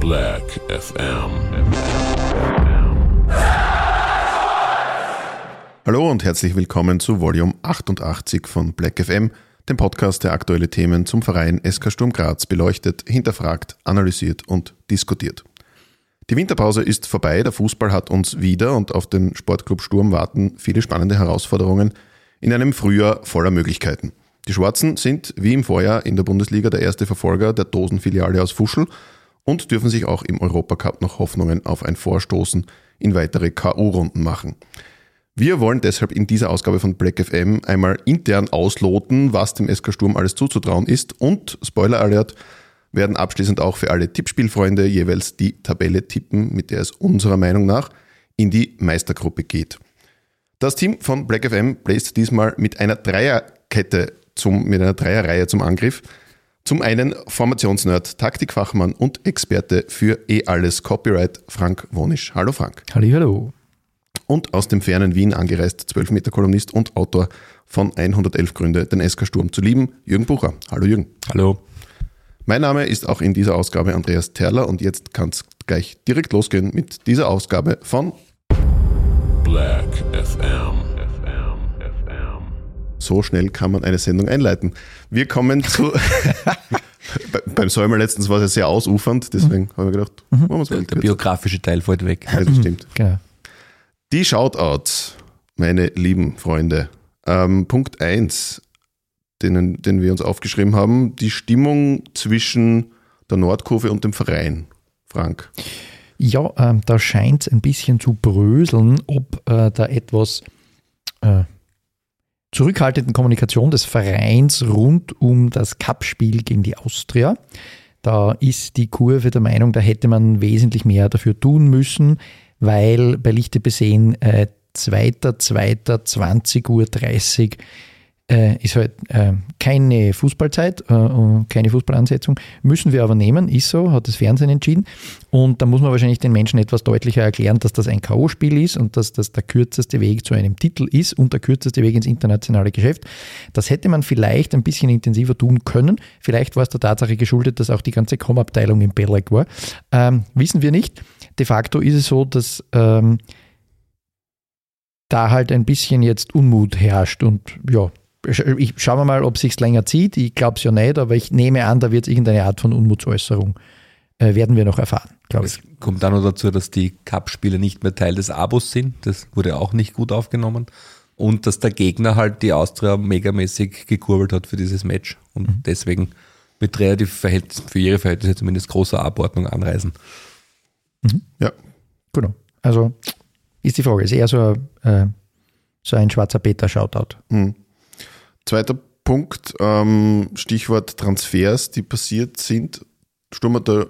Black FM. Hallo und herzlich willkommen zu Volume 88 von Black FM, dem Podcast, der aktuelle Themen zum Verein SK Sturm Graz beleuchtet, hinterfragt, analysiert und diskutiert. Die Winterpause ist vorbei, der Fußball hat uns wieder und auf den Sportclub Sturm warten viele spannende Herausforderungen in einem Frühjahr voller Möglichkeiten. Die Schwarzen sind wie im Vorjahr in der Bundesliga der erste Verfolger der Dosenfiliale aus Fuschel und dürfen sich auch im Europacup noch Hoffnungen auf ein Vorstoßen in weitere K.O.-Runden machen. Wir wollen deshalb in dieser Ausgabe von Black FM einmal intern ausloten, was dem SK Sturm alles zuzutrauen ist und, Spoiler Alert, werden abschließend auch für alle Tippspielfreunde jeweils die Tabelle tippen, mit der es unserer Meinung nach in die Meistergruppe geht. Das Team von Black FM bläst diesmal mit einer Dreierkette zum, mit einer Dreierreihe zum Angriff. Zum einen Formationsnerd, Taktikfachmann und Experte für eh alles Copyright Frank Wonisch. Hallo Frank. Hallo. Und aus dem fernen Wien angereist, 12-Meter-Kolumnist und Autor von 111 Gründe, den SK Sturm zu lieben, Jürgen Bucher. Hallo Jürgen. Hallo. Mein Name ist auch in dieser Ausgabe Andreas Terler und jetzt kann es gleich direkt losgehen mit dieser Ausgabe von Black FM. FM. FM. So schnell kann man eine Sendung einleiten. Wir kommen zu. Bei- Beim Säumer letztens war es ja sehr ausufernd, deswegen haben wir gedacht, machen wir es Der, mal der biografische Teil fällt weg. Ja, das stimmt. Genau. Die Shoutouts, meine lieben Freunde. Ähm, Punkt 1, den, den wir uns aufgeschrieben haben, die Stimmung zwischen der Nordkurve und dem Verein. Frank. Ja, ähm, da scheint es ein bisschen zu bröseln, ob äh, da etwas äh, zurückhaltenden Kommunikation des Vereins rund um das Cup-Spiel gegen die Austria. Da ist die Kurve der Meinung, da hätte man wesentlich mehr dafür tun müssen, weil bei Lichte besehen äh, 2.2.20.30 Uhr äh, ist halt äh, keine Fußballzeit, äh, keine Fußballansetzung. Müssen wir aber nehmen, ist so, hat das Fernsehen entschieden. Und da muss man wahrscheinlich den Menschen etwas deutlicher erklären, dass das ein K.O.-Spiel ist und dass das der kürzeste Weg zu einem Titel ist und der kürzeste Weg ins internationale Geschäft. Das hätte man vielleicht ein bisschen intensiver tun können. Vielleicht war es der Tatsache geschuldet, dass auch die ganze Com-Abteilung im Belek war. Ähm, wissen wir nicht. De facto ist es so, dass ähm, da halt ein bisschen jetzt Unmut herrscht und ja, ich schauen wir mal, ob es sich länger zieht. Ich glaube es ja nicht, aber ich nehme an, da wird es irgendeine Art von Unmutsäußerung äh, werden wir noch erfahren, glaube ich. Es kommt dann noch dazu, dass die Cup-Spiele nicht mehr Teil des Abos sind. Das wurde auch nicht gut aufgenommen. Und dass der Gegner halt die Austria megamäßig gekurbelt hat für dieses Match und Mhm. deswegen mit relativ Verhältnis, für ihre Verhältnisse zumindest großer Abordnung anreisen. Ja, Genau. Also ist die Frage, ist eher so, äh, so ein schwarzer Peter-Shoutout. Hm. Zweiter Punkt, ähm, Stichwort Transfers, die passiert sind. Sturm hat da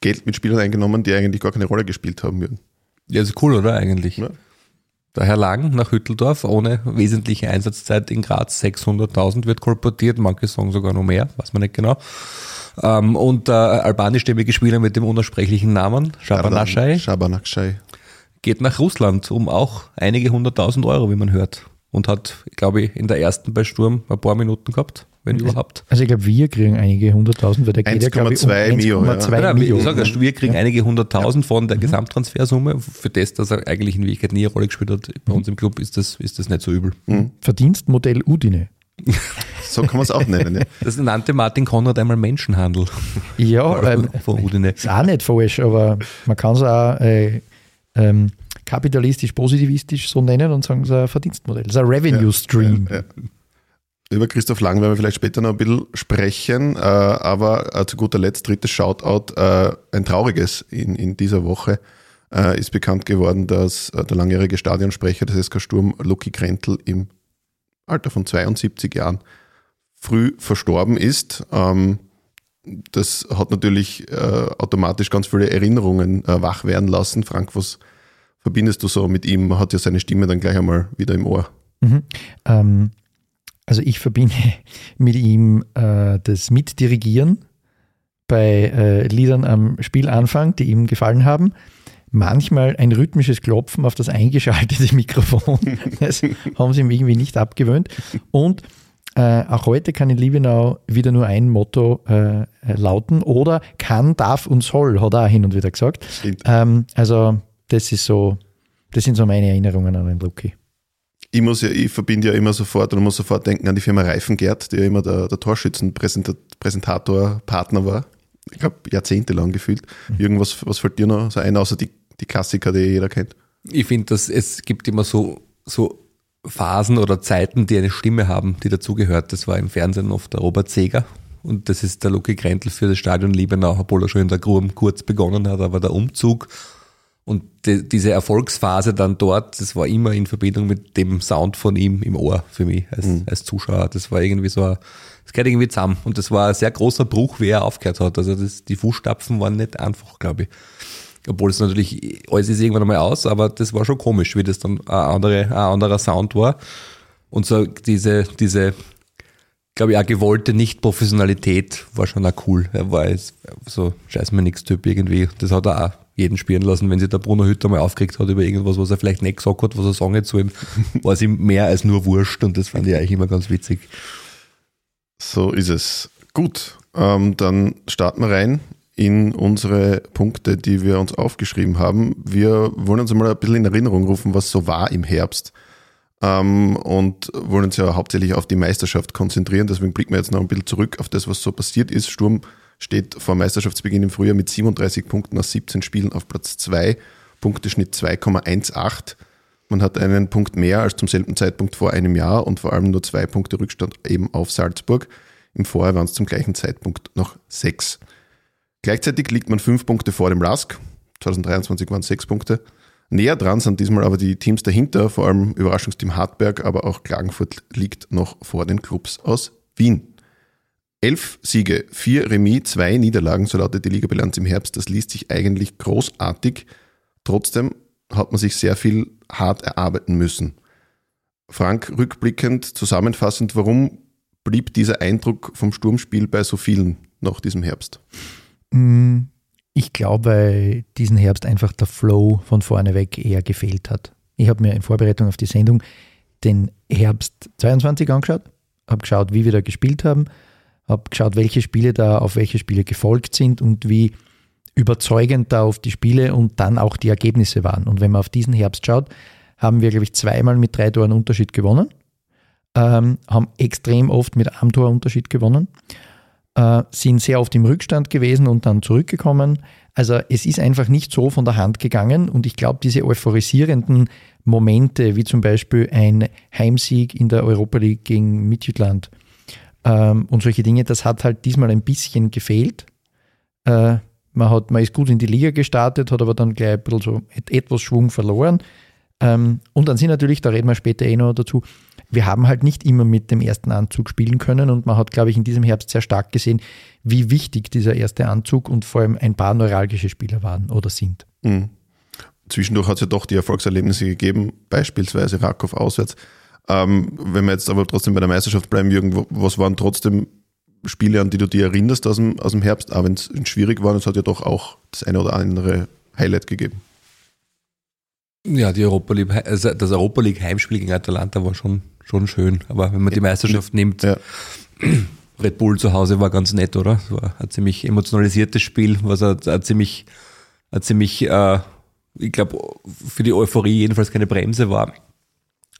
Geld mit Spielern eingenommen, die eigentlich gar keine Rolle gespielt haben würden. Ja, ist cool, oder eigentlich? Ja. Der Herr Lang nach Hütteldorf ohne wesentliche Einsatzzeit in Graz 600.000 wird kolportiert, manche sagen sogar noch mehr, weiß man nicht genau. Ähm, und der albanischstämmige Spieler mit dem unersprechlichen Namen, Shabanashai. geht nach Russland um auch einige hunderttausend Euro, wie man hört. Und hat, glaube ich, in der ersten bei Sturm ein paar Minuten gehabt, wenn überhaupt. Also ich glaube, wir kriegen einige hunderttausend, weil der geht ja, glaube ich, um 1,2 Mio, ja. 1,2 Nein, Mio. ich sage, wir kriegen einige hunderttausend von der Gesamttransfersumme. Für das, dass er eigentlich in Wirklichkeit nie eine Rolle gespielt hat bei uns im Club, ist das, ist das nicht so übel. Verdienstmodell Udine. So kann man es auch nennen. Ja. Das nannte Martin Konrad einmal Menschenhandel Ja, ähm, von Udine. ist auch nicht falsch, aber man kann es auch äh, ähm, kapitalistisch-positivistisch so nennen und sagen, es ist ein Verdienstmodell. Es ist ein Revenue Stream. Ja, ja. Über Christoph Lang werden wir vielleicht später noch ein bisschen sprechen, äh, aber äh, zu guter Letzt drittes Shoutout, äh, ein trauriges in, in dieser Woche ist bekannt geworden, dass der langjährige Stadionsprecher des SK Sturm, Lucky Krentel, im Alter von 72 Jahren früh verstorben ist. Ähm, das hat natürlich automatisch ganz viele Erinnerungen wach werden lassen. Frank, was verbindest du so mit ihm? Man hat ja seine Stimme dann gleich einmal wieder im Ohr. Mhm. Ähm, also ich verbinde mit ihm äh, das Mitdirigieren bei äh, Liedern am Spielanfang, die ihm gefallen haben. manchmal ein rhythmisches Klopfen auf das eingeschaltete Mikrofon. Das haben sie ihm irgendwie nicht abgewöhnt. Und äh, auch heute kann in Liebenau wieder nur ein Motto äh, lauten oder kann, darf und soll, hat er auch hin und wieder gesagt. Ähm, also das ist so, das sind so meine Erinnerungen an den Lucky. Ich muss ja, ich verbinde ja immer sofort oder muss sofort denken an die Firma Reifengert, die ja immer der, der Torschützenpräsentator, Partner war. Ich glaube, jahrzehntelang gefühlt. Mhm. Irgendwas, was fällt dir noch so ein, außer die, die Klassiker, die jeder kennt? Ich finde, dass es gibt immer so, so Phasen oder Zeiten, die eine Stimme haben, die dazugehört. Das war im Fernsehen oft der Robert Seger. Und das ist der Lucky Grentl für das Stadion Liebenau, obwohl er schon in der Grum kurz begonnen hat, aber der Umzug und die, diese Erfolgsphase dann dort, das war immer in Verbindung mit dem Sound von ihm im Ohr für mich als, mhm. als Zuschauer. Das war irgendwie so, ein, das gehört irgendwie zusammen. Und das war ein sehr großer Bruch, wie er aufgehört hat. Also das, die Fußstapfen waren nicht einfach, glaube ich. Obwohl es natürlich, alles ist irgendwann einmal aus, aber das war schon komisch, wie das dann ein, andere, ein anderer Sound war. Und so diese, diese, glaube ich, auch gewollte Nicht-Professionalität war schon auch cool. Er war jetzt so scheiß mir nix Typ irgendwie. Das hat er auch jeden spielen lassen. Wenn sich der Bruno Hütter mal aufgeregt hat über irgendwas, was er vielleicht nicht gesagt hat, was er sagen zu ihm, war es ihm mehr als nur wurscht und das fand ich eigentlich immer ganz witzig. So ist es. Gut, ähm, dann starten wir rein in unsere Punkte, die wir uns aufgeschrieben haben. Wir wollen uns mal ein bisschen in Erinnerung rufen, was so war im Herbst. Ähm, und wollen uns ja hauptsächlich auf die Meisterschaft konzentrieren. Deswegen blicken wir jetzt noch ein bisschen zurück auf das, was so passiert ist. Sturm steht vor Meisterschaftsbeginn im Frühjahr mit 37 Punkten aus 17 Spielen auf Platz 2, Punkteschnitt 2,18. Man hat einen Punkt mehr als zum selben Zeitpunkt vor einem Jahr und vor allem nur zwei Punkte Rückstand eben auf Salzburg. Im Vorjahr waren es zum gleichen Zeitpunkt noch sechs. Gleichzeitig liegt man fünf Punkte vor dem Rask. 2023 waren es sechs Punkte. Näher dran sind diesmal aber die Teams dahinter, vor allem Überraschungsteam Hartberg, aber auch Klagenfurt liegt noch vor den Clubs aus Wien. Elf Siege, vier Remis, zwei Niederlagen, so lautet die Ligabilanz im Herbst. Das liest sich eigentlich großartig. Trotzdem hat man sich sehr viel hart erarbeiten müssen. Frank, rückblickend, zusammenfassend, warum blieb dieser Eindruck vom Sturmspiel bei so vielen nach diesem Herbst? Mm, ich glaube, weil diesen Herbst einfach der Flow von vorne weg eher gefehlt hat. Ich habe mir in Vorbereitung auf die Sendung den Herbst 22 angeschaut, habe geschaut, wie wir da gespielt haben habe geschaut, welche Spiele da auf welche Spiele gefolgt sind und wie überzeugend da auf die Spiele und dann auch die Ergebnisse waren. Und wenn man auf diesen Herbst schaut, haben wir, glaube ich, zweimal mit drei Toren Unterschied gewonnen, ähm, haben extrem oft mit einem Tor Unterschied gewonnen, äh, sind sehr oft im Rückstand gewesen und dann zurückgekommen. Also es ist einfach nicht so von der Hand gegangen und ich glaube, diese euphorisierenden Momente, wie zum Beispiel ein Heimsieg in der Europa League gegen Midtjylland, ähm, und solche Dinge, das hat halt diesmal ein bisschen gefehlt. Äh, man, hat, man ist gut in die Liga gestartet, hat aber dann gleich ein bisschen so etwas Schwung verloren. Ähm, und dann sind natürlich, da reden wir später eh noch dazu, wir haben halt nicht immer mit dem ersten Anzug spielen können und man hat, glaube ich, in diesem Herbst sehr stark gesehen, wie wichtig dieser erste Anzug und vor allem ein paar neuralgische Spieler waren oder sind. Mhm. Zwischendurch hat es ja doch die Erfolgserlebnisse gegeben, beispielsweise Rakow auswärts. Ähm, wenn wir jetzt aber trotzdem bei der Meisterschaft bleiben, Jürgen, was waren trotzdem Spiele, an die du dich erinnerst aus dem, aus dem Herbst, auch wenn es schwierig war, es hat ja doch auch das eine oder andere Highlight gegeben. Ja, die Europa League, also das Europa League Heimspiel gegen Atalanta war schon, schon schön. Aber wenn man die Meisterschaft nimmt, ja. Red Bull zu Hause war ganz nett, oder? Es war ein ziemlich emotionalisiertes Spiel, was ein, ein ziemlich, ein ziemlich äh, ich glaube, für die Euphorie jedenfalls keine Bremse war.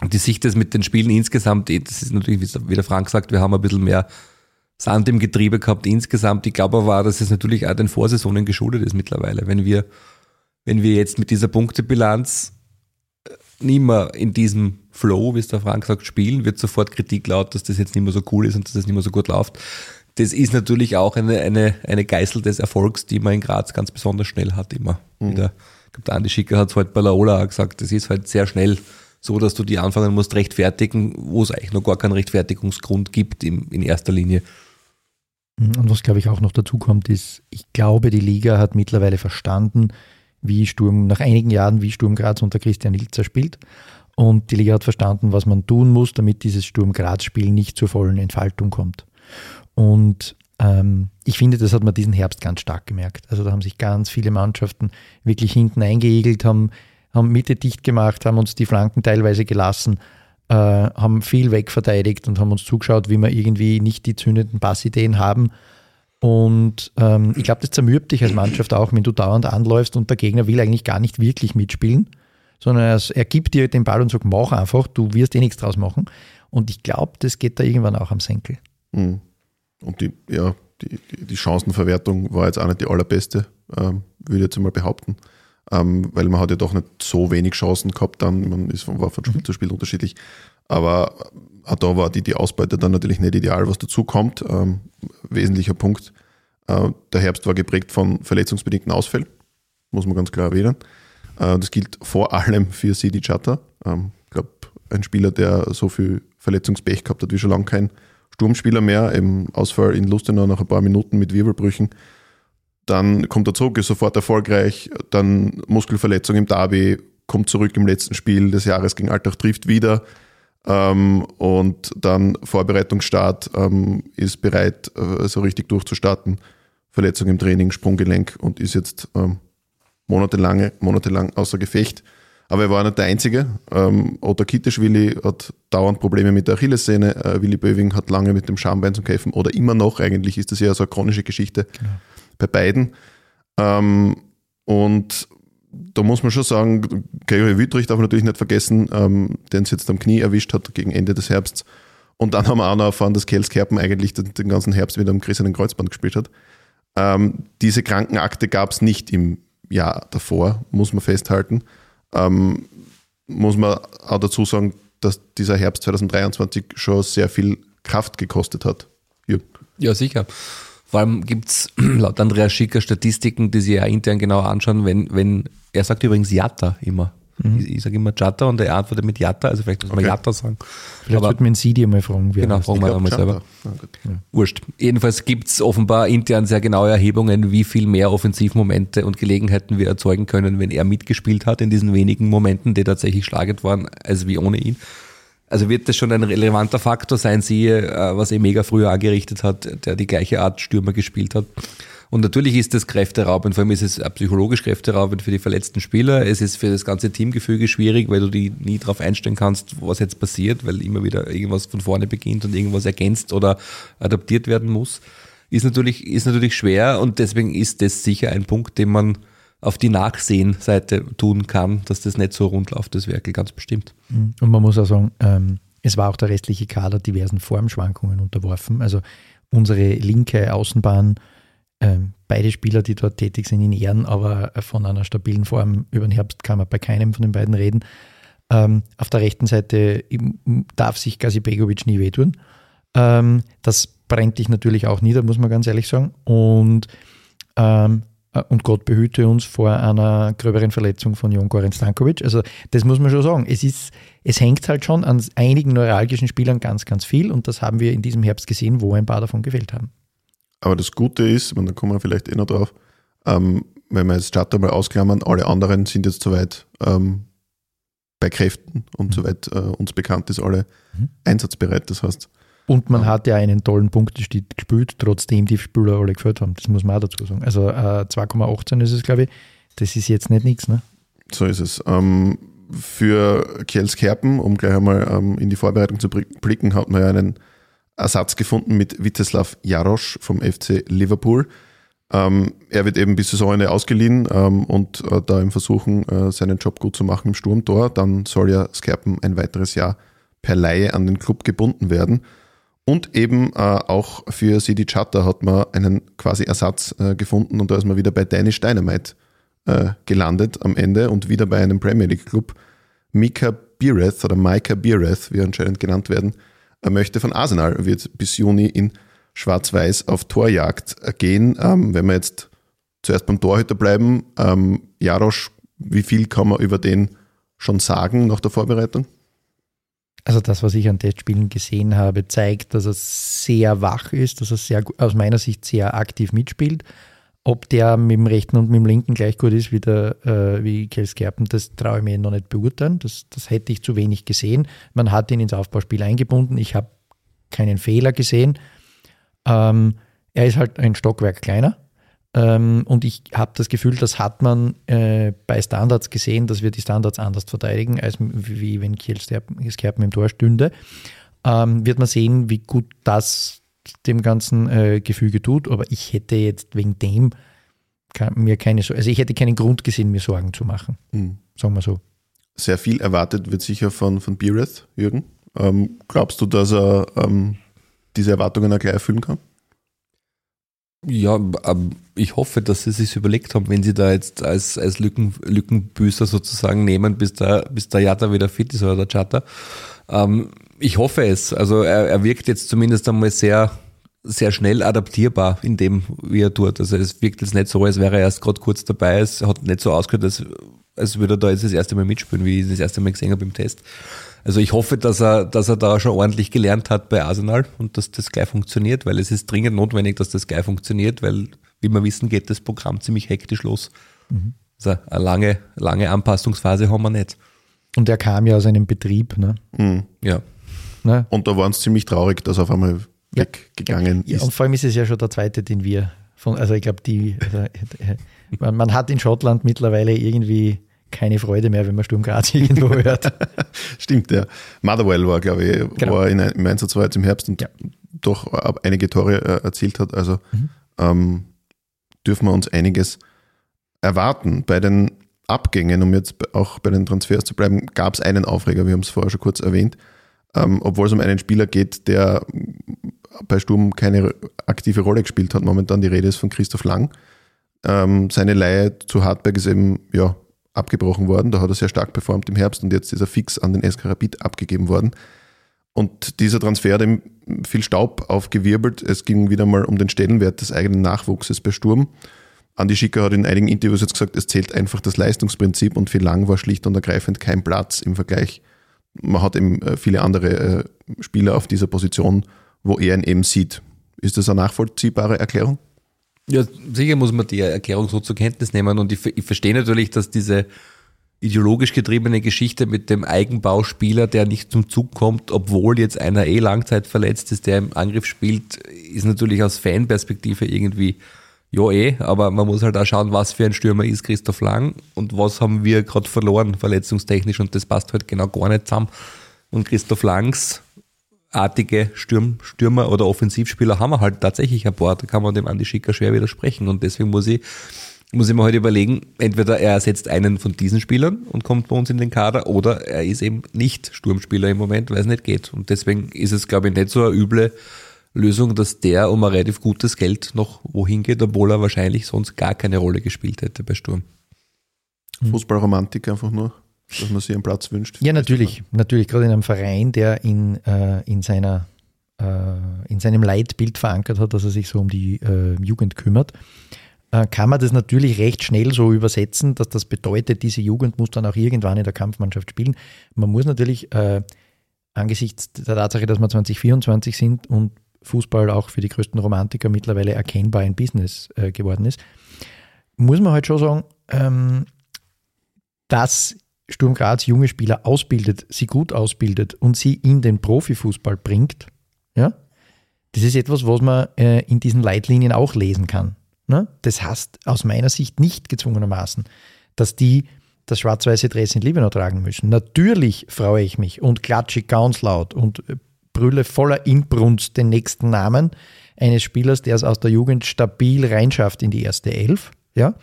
Und die Sicht ist mit den Spielen insgesamt, eh, das ist natürlich, wie der Frank sagt, wir haben ein bisschen mehr Sand im Getriebe gehabt insgesamt. Ich glaube aber, dass es natürlich auch den Vorsaisonen geschuldet ist mittlerweile. Wenn wir, wenn wir jetzt mit dieser Punktebilanz äh, nicht mehr in diesem Flow, wie es der Frank sagt, spielen, wird sofort Kritik laut, dass das jetzt nicht mehr so cool ist und dass das nicht mehr so gut läuft. Das ist natürlich auch eine, eine, eine Geißel des Erfolgs, die man in Graz ganz besonders schnell hat immer. Mhm. Wieder, ich glaube, der Andi Schicker hat es heute bei Laola auch gesagt, das ist halt sehr schnell so, dass du die anfangen musst rechtfertigen, wo es eigentlich noch gar keinen Rechtfertigungsgrund gibt im, in erster Linie. Mhm, und was glaube ich auch noch dazu kommt, ist, ich glaube, die Liga hat mittlerweile verstanden, wie Sturm, nach einigen Jahren, wie Sturm Graz unter Christian Ilzer spielt. Und die Liga hat verstanden, was man tun muss, damit dieses Sturm Graz-Spiel nicht zur vollen Entfaltung kommt. Und ähm, ich finde, das hat man diesen Herbst ganz stark gemerkt. Also da haben sich ganz viele Mannschaften wirklich hinten eingeegelt, haben, haben Mitte dicht gemacht, haben uns die Flanken teilweise gelassen, äh, haben viel wegverteidigt und haben uns zugeschaut, wie wir irgendwie nicht die zündenden Passideen haben. Und ähm, ich glaube, das zermürbt dich als Mannschaft auch, wenn du dauernd anläufst und der Gegner will eigentlich gar nicht wirklich mitspielen, sondern er, er gibt dir den Ball und sagt, mach einfach, du wirst eh nichts draus machen. Und ich glaube, das geht da irgendwann auch am Senkel. Mhm. Und die, ja, die, die, Chancenverwertung war jetzt auch nicht die allerbeste, ähm, würde ich jetzt mal behaupten. Ähm, weil man hat ja doch nicht so wenig Chancen gehabt dann, man ist, war von Spiel zu Spiel unterschiedlich. Aber auch da war die, die Ausbeute dann natürlich nicht ideal, was dazu kommt. Ähm, wesentlicher Punkt. Äh, der Herbst war geprägt von verletzungsbedingten Ausfällen, muss man ganz klar erwähnen. Äh, das gilt vor allem für Sidi Chatter. Ähm, ich glaube, ein Spieler, der so viel Verletzungspech gehabt hat wie schon lange kein Sturmspieler mehr, im Ausfall in Lustenau nach ein paar Minuten mit Wirbelbrüchen. Dann kommt er zurück, ist sofort erfolgreich, dann Muskelverletzung im Derby, kommt zurück im letzten Spiel des Jahres gegen Altach, trifft wieder ähm, und dann Vorbereitungsstart, ähm, ist bereit, äh, so richtig durchzustarten. Verletzung im Training, Sprunggelenk und ist jetzt ähm, monatelang, monatelang außer Gefecht. Aber er war nicht der Einzige. Ähm, Otter Kitischwili hat dauernd Probleme mit der Achillessehne. Äh, Willi Böwing hat lange mit dem Schambein zu kämpfen. Oder immer noch, eigentlich ist das ja so eine chronische Geschichte genau. Bei beiden. Ähm, und da muss man schon sagen, Gregory Wüttrich darf man natürlich nicht vergessen, ähm, den es jetzt am Knie erwischt hat gegen Ende des Herbsts. Und dann haben wir auch noch erfahren, dass Kels Kerpen eigentlich den, den ganzen Herbst wieder am grissenen Kreuzband gespielt hat. Ähm, diese Krankenakte gab es nicht im Jahr davor, muss man festhalten ähm, muss man auch dazu sagen, dass dieser Herbst 2023 schon sehr viel Kraft gekostet hat. Jürgen. Ja, sicher. Vor allem gibt es laut Andreas Schicker Statistiken, die sie ja intern genau anschauen, wenn, wenn, er sagt übrigens Jatta immer. Mhm. Ich, ich sage immer Jatta und er antwortet mit Jatta, also vielleicht muss man okay. Jatta sagen. Vielleicht wird man Sidi mal fragen. Genau, fragen wir einmal selber. Ja, Wurscht. Jedenfalls gibt es offenbar intern sehr genaue Erhebungen, wie viel mehr Offensivmomente und Gelegenheiten wir erzeugen können, wenn er mitgespielt hat in diesen wenigen Momenten, die tatsächlich schlagend waren, als wie ohne ihn. Also wird das schon ein relevanter Faktor sein, siehe, äh, was er mega früher angerichtet hat, der die gleiche Art Stürmer gespielt hat. Und natürlich ist das kräfteraubend, vor allem ist es psychologisch kräfteraubend für die verletzten Spieler. Es ist für das ganze Teamgefüge schwierig, weil du die nie darauf einstellen kannst, was jetzt passiert, weil immer wieder irgendwas von vorne beginnt und irgendwas ergänzt oder adaptiert werden muss. Ist natürlich, ist natürlich schwer und deswegen ist das sicher ein Punkt, den man auf die Nachsehenseite tun kann, dass das nicht so rund läuft, das Werkel ganz bestimmt. Und man muss auch sagen, ähm, es war auch der restliche Kader diversen Formschwankungen unterworfen. Also unsere linke Außenbahn ähm, beide Spieler, die dort tätig sind, in Ehren, aber von einer stabilen Form über den Herbst kann man bei keinem von den beiden reden. Ähm, auf der rechten Seite darf sich Gazi Begovic nie wehtun. Ähm, das brennt dich natürlich auch nieder, muss man ganz ehrlich sagen. Und, ähm, äh, und Gott behüte uns vor einer gröberen Verletzung von Jon Goran Stankovic. Also das muss man schon sagen. Es, ist, es hängt halt schon an einigen neuralgischen Spielern ganz, ganz viel und das haben wir in diesem Herbst gesehen, wo ein paar davon gefehlt haben. Aber das Gute ist, und da kommen wir vielleicht eh noch drauf, ähm, wenn wir jetzt Starter mal ausklammern, alle anderen sind jetzt soweit ähm, bei Kräften und mhm. soweit äh, uns bekannt ist, alle mhm. einsatzbereit. Das heißt. Und man hat ja einen tollen Punktestieg gespielt, trotzdem die Spieler alle geführt haben. Das muss man auch dazu sagen. Also äh, 2,18 ist es, glaube ich. Das ist jetzt nicht nichts. Ne? So ist es. Ähm, für Kjels Kerpen, um gleich einmal ähm, in die Vorbereitung zu blicken, hat man ja einen Ersatz gefunden mit Witeslav Jarosch vom FC Liverpool. Ähm, er wird eben bis Saisonende ausgeliehen ähm, und äh, da im Versuchen, äh, seinen Job gut zu machen im Sturmtor. Dann soll ja Skerpen ein weiteres Jahr per Laie an den Club gebunden werden. Und eben äh, auch für Sidi Chatter hat man einen quasi Ersatz äh, gefunden und da ist man wieder bei Danish Dynamite äh, gelandet am Ende und wieder bei einem Premier League Club. Mika Bireth oder Micah Bireth, wie er anscheinend genannt werden, er möchte von Arsenal, wird bis Juni in Schwarz-Weiß auf Torjagd gehen. Ähm, wenn wir jetzt zuerst beim Torhüter bleiben, ähm, Jarosch, wie viel kann man über den schon sagen nach der Vorbereitung? Also das, was ich an Testspielen gesehen habe, zeigt, dass er sehr wach ist, dass er sehr, aus meiner Sicht sehr aktiv mitspielt. Ob der mit dem rechten und mit dem linken gleich gut ist wie, der, äh, wie Kels Kerpen, das traue ich mir noch nicht beurteilen. Das, das hätte ich zu wenig gesehen. Man hat ihn ins Aufbauspiel eingebunden. Ich habe keinen Fehler gesehen. Ähm, Er ist halt ein Stockwerk kleiner. Ähm, und ich habe das Gefühl, das hat man äh, bei Standards gesehen, dass wir die Standards anders verteidigen, als wie, wenn Kiel Skerpen im Tor stünde. Ähm, wird man sehen, wie gut das dem ganzen äh, Gefüge tut. Aber ich hätte jetzt wegen dem kann, mir keine, also ich hätte keinen Grund gesehen, mir Sorgen zu machen. Mhm. Sagen wir so. Sehr viel erwartet wird sicher von, von Beereth, Jürgen. Ähm, glaubst du, dass er ähm, diese Erwartungen auch gleich erfüllen kann? Ja, ich hoffe, dass sie sich überlegt haben, wenn sie da jetzt als, als Lücken, Lückenbüßer sozusagen nehmen, bis der, bis der Jatta wieder fit ist oder der Chatter. Ähm, ich hoffe es. Also er, er wirkt jetzt zumindest einmal sehr, sehr schnell adaptierbar in dem, wie er tut. Also es wirkt jetzt nicht so, als wäre er erst gerade kurz dabei. Es hat nicht so ausgehört, als, als würde er da jetzt das erste Mal mitspielen, wie ich das erste Mal gesehen habe im Test. Also ich hoffe, dass er, dass er da schon ordentlich gelernt hat bei Arsenal und dass das gleich funktioniert, weil es ist dringend notwendig, dass das gleich funktioniert, weil, wie wir wissen, geht das Programm ziemlich hektisch los. Mhm. Also eine lange, lange Anpassungsphase haben wir nicht. Und er kam ja aus einem Betrieb, ne? Mhm. Ja. Ne? Und da waren es ziemlich traurig, dass er auf einmal ja. weggegangen ja, ist. Und vor allem ist es ja schon der zweite, den wir von, also ich glaube, die, also, man, man hat in Schottland mittlerweile irgendwie keine Freude mehr, wenn man Sturm Graz irgendwo hört. Stimmt, ja. Motherwell war, glaube ich, Genau. war in, im Einsatz war jetzt im Herbst und Ja. doch einige Tore äh, erzielt hat. Also Mhm. ähm, dürfen wir uns einiges erwarten. Bei den Abgängen, um jetzt auch bei den Transfers zu bleiben, gab es einen Aufreger, wir haben es vorher schon kurz erwähnt, ähm, obwohl es um einen Spieler geht, der bei Sturm keine aktive Rolle gespielt hat. Momentan die Rede ist von Christoph Lang. Ähm, seine Leihe zu Hartberg ist eben ja, abgebrochen worden. Da hat er sehr stark performt im Herbst und jetzt ist er fix an den SK Rapid abgegeben worden. Und dieser Transfer hat ihm viel Staub aufgewirbelt. Es ging wieder mal um den Stellenwert des eigenen Nachwuchses bei Sturm. Andi Schicker hat in einigen Interviews jetzt gesagt, es zählt einfach das Leistungsprinzip und für Lang war schlicht und ergreifend kein Platz im Vergleich. Man hat eben äh, viele andere äh, Spieler auf dieser Position, wo er ihn eben sieht. Ist das eine nachvollziehbare Erklärung? Ja, sicher muss man die Erklärung so zur Kenntnis nehmen und ich, ich verstehe natürlich, dass diese ideologisch getriebene Geschichte mit dem Eigenbauspieler, der nicht zum Zug kommt, obwohl jetzt einer eh Langzeit verletzt ist, der im Angriff spielt, ist natürlich aus Fanperspektive irgendwie ja eh, aber man muss halt auch schauen, was für ein Stürmer ist Christoph Lang und was haben wir gerade verloren, verletzungstechnisch und das passt halt genau gar nicht zusammen. Und Christoph Langs artige Stürm, Stürmer oder Offensivspieler haben wir halt tatsächlich ein paar, da kann man dem Andi Schicker schwer widersprechen. Und deswegen muss ich, muss ich mir heute überlegen, entweder er ersetzt einen von diesen Spielern und kommt bei uns in den Kader oder er ist eben nicht Sturmspieler im Moment, weil es nicht geht. Und deswegen ist es glaube ich nicht so eine üble Lösung, dass der um ein relativ gutes Geld noch wohin geht, obwohl er wahrscheinlich sonst gar keine Rolle gespielt hätte bei Sturm. Fußballromantik einfach nur, dass man sich einen Platz wünscht. Ja, natürlich. Natürlich, gerade in einem Verein, der in, äh, in, seiner, äh, in seinem Leitbild verankert hat, dass er sich so um die äh, Jugend kümmert, äh, kann man das natürlich recht schnell so übersetzen, dass das bedeutet, diese Jugend muss dann auch irgendwann in der Kampfmannschaft spielen. Man muss natürlich äh, angesichts der Tatsache, dass wir 2024 sind und Fußball auch für die größten Romantiker mittlerweile erkennbar ein Business äh, geworden ist, muss man halt schon sagen, ähm, dass Sturm Graz junge Spieler ausbildet, sie gut ausbildet und sie in den Profifußball bringt, ja, das ist etwas, was man äh, in diesen Leitlinien auch lesen kann. Ne? Das heißt aus meiner Sicht nicht gezwungenermaßen, dass die das schwarz-weiße Dress in Libenau tragen müssen. Natürlich freue ich mich und klatsche ganz laut und äh, brülle voller Inbrunst den nächsten Namen eines Spielers, der es aus der Jugend stabil reinschafft in die erste Elf. Ja?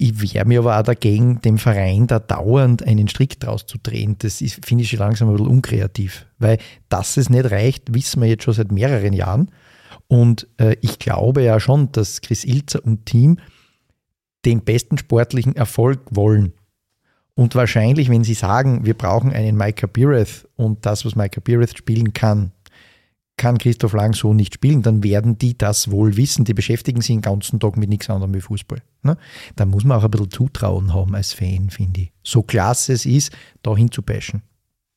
Ich wehre mir aber auch dagegen, dem Verein da dauernd einen Strick draus zu drehen. Das finde ich schon langsam ein bisschen unkreativ. Weil, dass es nicht reicht, wissen wir jetzt schon seit mehreren Jahren. Und äh, ich glaube ja schon, dass Chris Ilzer und Team den besten sportlichen Erfolg wollen. Und wahrscheinlich, wenn sie sagen, wir brauchen einen Micah Beereth und das, was Micah Beereth spielen kann, kann Christoph Lang so nicht spielen, dann werden die das wohl wissen. Die beschäftigen sich den ganzen Tag mit nichts anderem wie Fußball. Ne? Da muss man auch ein bisschen Zutrauen haben als Fan, finde ich. So klasse es ist, da hinzupashen.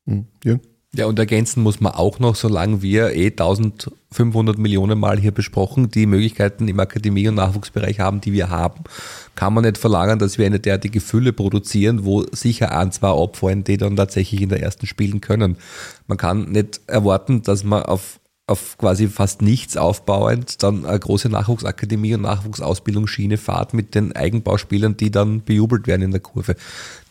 Hm, Jürgen? Ja, und ergänzen muss man auch noch, solange wir eh 1500 Millionen Mal hier besprochen, die Möglichkeiten im Akademie- und Nachwuchsbereich haben, die wir haben, kann man nicht verlangen, dass wir eine derartige Fülle produzieren, wo sicher ein, zwei abfallen, die dann tatsächlich in der ersten spielen können. Man kann nicht erwarten, dass man auf auf quasi fast nichts aufbauend dann eine große Nachwuchsakademie und Nachwuchsausbildungsschiene fahrt mit den Eigenbauspielern, die dann bejubelt werden in der Kurve.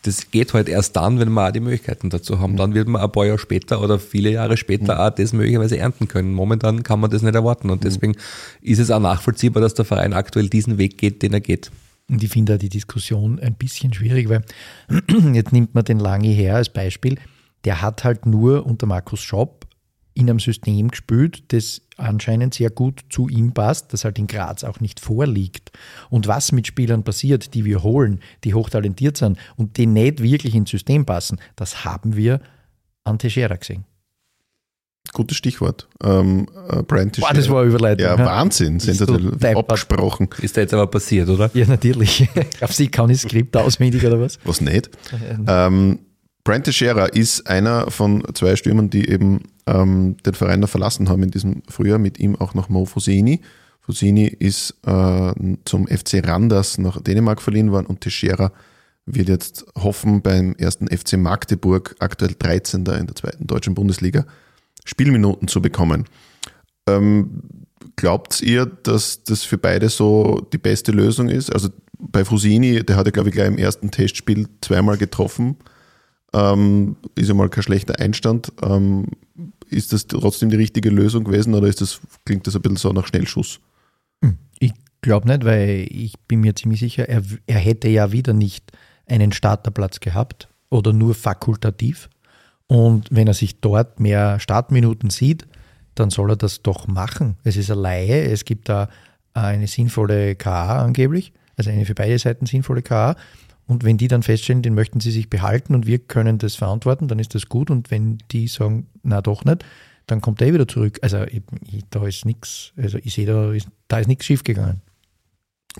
Das geht halt erst dann, wenn wir auch die Möglichkeiten dazu haben. Dann wird man ein paar Jahre später oder viele Jahre später auch das möglicherweise ernten können. Momentan kann man das nicht erwarten und deswegen ist es auch nachvollziehbar, dass der Verein aktuell diesen Weg geht, den er geht. Und ich finde da die Diskussion ein bisschen schwierig, weil jetzt nimmt man den Lange her als Beispiel. Der hat halt nur unter Markus Schopp in einem System gespielt, das anscheinend sehr gut zu ihm passt, das halt in Graz auch nicht vorliegt. Und was mit Spielern passiert, die wir holen, die hochtalentiert sind und die nicht wirklich ins System passen, das haben wir an Teixeira gesehen. Gutes Stichwort. Ähm, äh, Brian Boah, das war Überleitung. Ja, ja. Wahnsinn. Deppert. abgesprochen. Ist da jetzt aber passiert, oder? Ja, natürlich. Auf sie kann ich Skript auswendig oder was? Was nicht? Ähm, Brian Teixeira ist einer von zwei Stürmern, die eben ähm, den Verein noch verlassen haben in diesem Frühjahr, mit ihm auch noch Mo Fosini. Fosini ist äh, zum FC Randers nach Dänemark verliehen worden und Teixeira wird jetzt hoffen, beim ersten FC Magdeburg, aktuell 13. in der zweiten deutschen Bundesliga, Spielminuten zu bekommen. Ähm, glaubt ihr, dass das für beide so die beste Lösung ist? Also bei Fusini, der hat ja, glaube ich, gleich im ersten Testspiel zweimal getroffen. Ähm, ist ja mal kein schlechter Einstand. Ähm, ist das trotzdem die richtige Lösung gewesen oder ist das, klingt das ein bisschen so nach Schnellschuss? Ich glaube nicht, weil ich bin mir ziemlich sicher, er, er hätte ja wieder nicht einen Starterplatz gehabt oder nur fakultativ. Und wenn er sich dort mehr Startminuten sieht, dann soll er das doch machen. Es ist eine Laie, es gibt da eine sinnvolle KA angeblich, also eine für beide Seiten sinnvolle KA. Und wenn die dann feststellen, den möchten sie sich behalten und wir können das verantworten, dann ist das gut. Und wenn die sagen, na doch nicht, dann kommt er eh wieder zurück. Also ich, ich, da ist nichts, also ich sehe, da ist, da ist nichts schiefgegangen.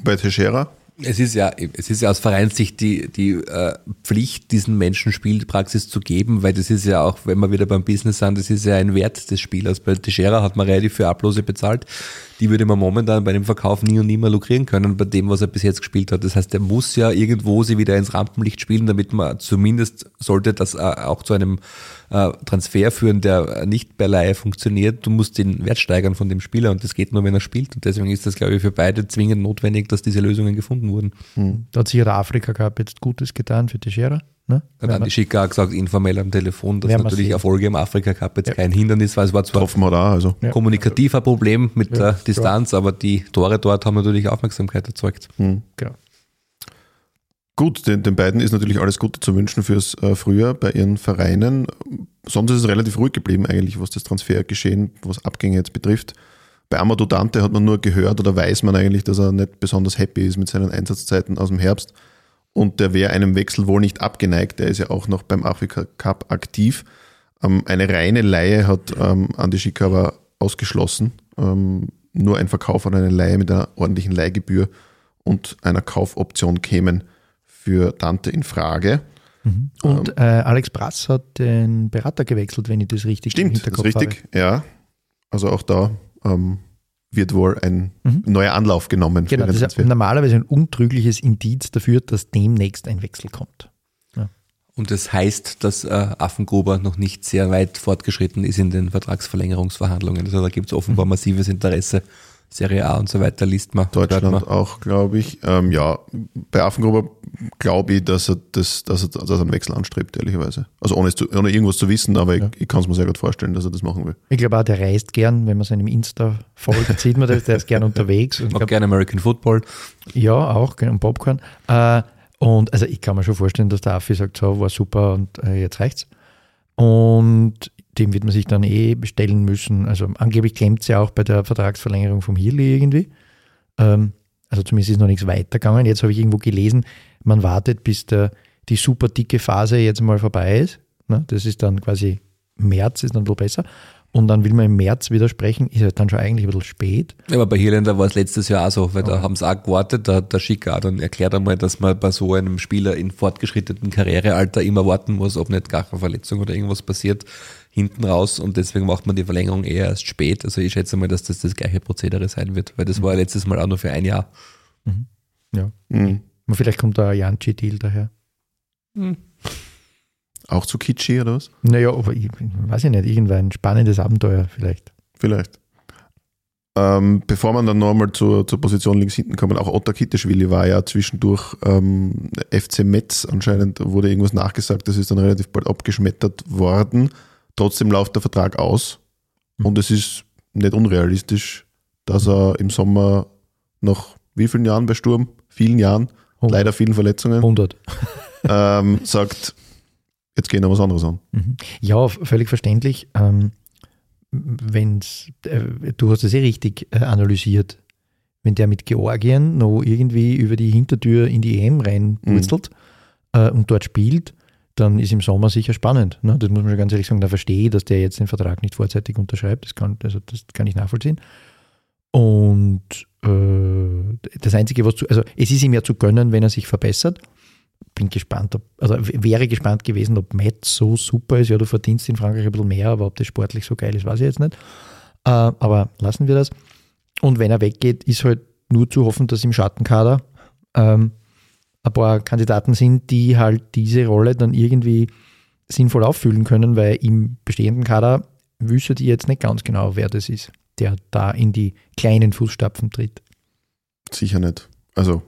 Bei Teixeira? Es ist ja, es ist ja aus Vereinssicht die, die äh, Pflicht, diesen Menschen Spielpraxis zu geben, weil das ist ja auch, wenn wir wieder beim Business sind, das ist ja ein Wert des Spielers. Bei Teixeira hat man relativ für Ablose bezahlt. Die würde man momentan bei dem Verkauf nie und nie mehr lukrieren können, bei dem, was er bis jetzt gespielt hat. Das heißt, er muss ja irgendwo sie wieder ins Rampenlicht spielen, damit man zumindest sollte das äh, auch zu einem äh, Transfer führen, der nicht bei Laie funktioniert. Du musst den Wert steigern von dem Spieler und das geht nur, wenn er spielt. Und deswegen ist das, glaube ich, für beide zwingend notwendig, dass diese Lösungen gefunden wurden. Da hat sich der Afrika Cup jetzt Gutes getan für Teixeira. Ne? Dann hat die Schika gesagt, informell am Telefon, dass wir natürlich sehen. Erfolge im Afrika Cup jetzt Ja. kein Hindernis war. Es war zwar er auch. Also. Ja. kommunikativ ein Problem mit der Distanz, aber die Tore dort haben natürlich Aufmerksamkeit erzeugt. Hm. Genau. Gut, den, den beiden ist natürlich alles Gute zu wünschen fürs äh, Frühjahr bei ihren Vereinen. Sonst ist es relativ ruhig geblieben eigentlich, was das Transfergeschehen, was Abgänge jetzt betrifft. Bei Amadou Dante hat man nur gehört oder weiß man eigentlich, dass er nicht besonders happy ist mit seinen Einsatzzeiten aus dem Herbst. Und der wäre einem Wechsel wohl nicht abgeneigt. Der ist ja auch noch beim Afrika Cup aktiv. Ähm, eine reine Laie hat ähm, Andi Schick aber ausgeschlossen. Ähm, nur ein Verkauf an eine Laie mit einer ordentlichen Leihgebühr und einer Kaufoption kämen für Dante in Frage. Und äh, Alex Brass hat den Berater gewechselt, wenn ich das richtig im Stimmt, das ist Hinterkopf richtig, ja. Also auch da ähm, wird wohl ein neuer Anlauf genommen. Genau, das ist normalerweise ein untrügliches Indiz dafür, dass demnächst ein Wechsel kommt. Und das heißt, dass äh, Affengruber noch nicht sehr weit fortgeschritten ist in den Vertragsverlängerungsverhandlungen. Also da gibt es offenbar massives Interesse. Serie A und so weiter liest man. Deutschland man. auch, glaube ich. Ähm, ja, bei Affengruber glaube ich, dass er, das, dass, er, dass er einen Wechsel anstrebt, ehrlicherweise. Also ohne, zu, ohne irgendwas zu wissen, aber ich, ich kann es mir sehr gut vorstellen, dass er das machen will. Ich glaube auch, der reist gern, wenn man seinem Insta folgt, sieht man das, der ist gern unterwegs. Und ich Mag gerne American Football. ja, auch, gern und Popcorn. Äh, und also ich kann mir schon vorstellen, dass der Affi sagt, so, war super und äh, jetzt reicht's. Und dem wird man sich dann eh bestellen müssen. Also angeblich klemmt es ja auch bei der Vertragsverlängerung vom Hirli irgendwie. Ähm, also zumindest ist noch nichts weitergegangen. Jetzt habe ich irgendwo gelesen, man wartet, bis der, die super dicke Phase jetzt mal vorbei ist. Ne? Das ist dann quasi März, ist dann ein bisschen besser. Und dann will man im März wieder sprechen, ist halt dann schon eigentlich ein bisschen spät. Ja, aber bei Hirländer war es letztes Jahr auch so, weil da haben sie auch gewartet, da hat der Schicker auch dann erklärt einmal, dass man bei so einem Spieler in fortgeschrittenem Karrierealter immer warten muss, ob nicht gar eine Verletzung oder irgendwas passiert hinten raus und deswegen macht man die Verlängerung eher erst spät. Also ich schätze mal, dass das das gleiche Prozedere sein wird, weil das war letztes Mal auch nur für ein Jahr. Ja. Mhm. Vielleicht kommt da ein Janci-Deal daher. Auch zu kitschy oder was? Naja, aber ich weiß ich nicht, irgendwann ein spannendes Abenteuer vielleicht. Vielleicht. Ähm, bevor man dann nochmal zur, zur Position links hinten kommen, auch Otta Kitteschwili war ja zwischendurch ähm, FC Metz anscheinend, wurde irgendwas nachgesagt, das ist dann relativ bald abgeschmettert worden. Trotzdem läuft der Vertrag aus und es ist nicht unrealistisch, dass er im Sommer nach wie vielen Jahren bei Sturm? Vielen Jahren, Hundert. leider vielen Verletzungen, 100. ähm, sagt, jetzt gehen wir was anderes an. Mhm. Ja, völlig verständlich. Ähm, wenn's, äh, du hast es eh richtig äh, analysiert. Wenn der mit Georgien noch irgendwie über die Hintertür in die EM reinpurzelt äh, und dort spielt, dann ist im Sommer sicher spannend. Ne? Das muss man schon ganz ehrlich sagen. Da verstehe ich, dass der jetzt den Vertrag nicht vorzeitig unterschreibt. Das kann, also das kann ich nachvollziehen. Und äh, das Einzige, was zu, also es ist ihm ja zu gönnen, wenn er sich verbessert. Bin gespannt, ob, also wäre gespannt gewesen, ob Matt so super ist. Ja, du verdienst in Frankreich ein bisschen mehr, aber ob das sportlich so geil ist, weiß ich jetzt nicht. Äh, aber lassen wir das. Und wenn er weggeht, ist halt nur zu hoffen, dass im Schattenkader ähm, ein paar Kandidaten sind, die halt diese Rolle dann irgendwie sinnvoll auffüllen können, weil im bestehenden Kader wüsste die jetzt nicht ganz genau, wer das ist, der da in die kleinen Fußstapfen tritt. Sicher nicht. Also,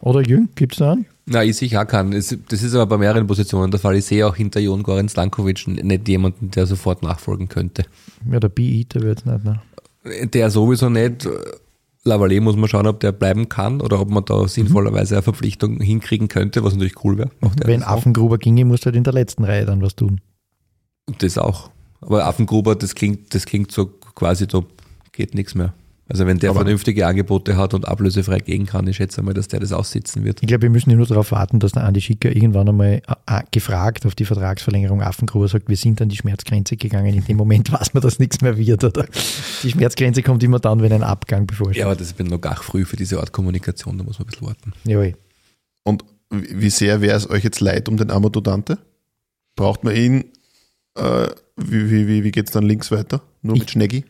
Oder Jüng, gibt es da einen? Na, ich sicher auch kann. Das ist aber bei mehreren Positionen der Fall. Ich sehe auch hinter Jon Goran Slankovic nicht jemanden, der sofort nachfolgen könnte. Ja, der B-Eater wird es nicht. Ne? Der sowieso nicht. Lavallée muss man schauen, ob der bleiben kann oder ob man da sinnvollerweise eine Verpflichtung hinkriegen könnte, was natürlich cool wäre. Wenn. Affengruber ginge, musst du halt in der letzten Reihe dann was tun. Das auch. Aber Affengruber, das klingt, das klingt so quasi, da geht nichts mehr. Also wenn der Aber- vernünftige Angebote hat und ablösefrei gehen kann, ich schätze mal, dass der das aussitzen wird. Ich glaube, wir müssen nur darauf warten, dass der Andi Schicker irgendwann einmal äh, äh, gefragt auf die Vertragsverlängerung Affengruber sagt, wir sind an die Schmerzgrenze gegangen. In dem Moment weiß man, dass nichts mehr wird. Oder? Die Schmerzgrenze kommt immer dann, wenn ein Abgang bevorsteht. Ja, aber das ist noch gar früh für diese Art Kommunikation, da muss man ein bisschen warten. Jawohl. und wie sehr wäre es euch jetzt leid um den Amadou Dante? Braucht man ihn? Äh, wie wie, wie, wie geht es dann links weiter? Nur mit Ich- Schneggi?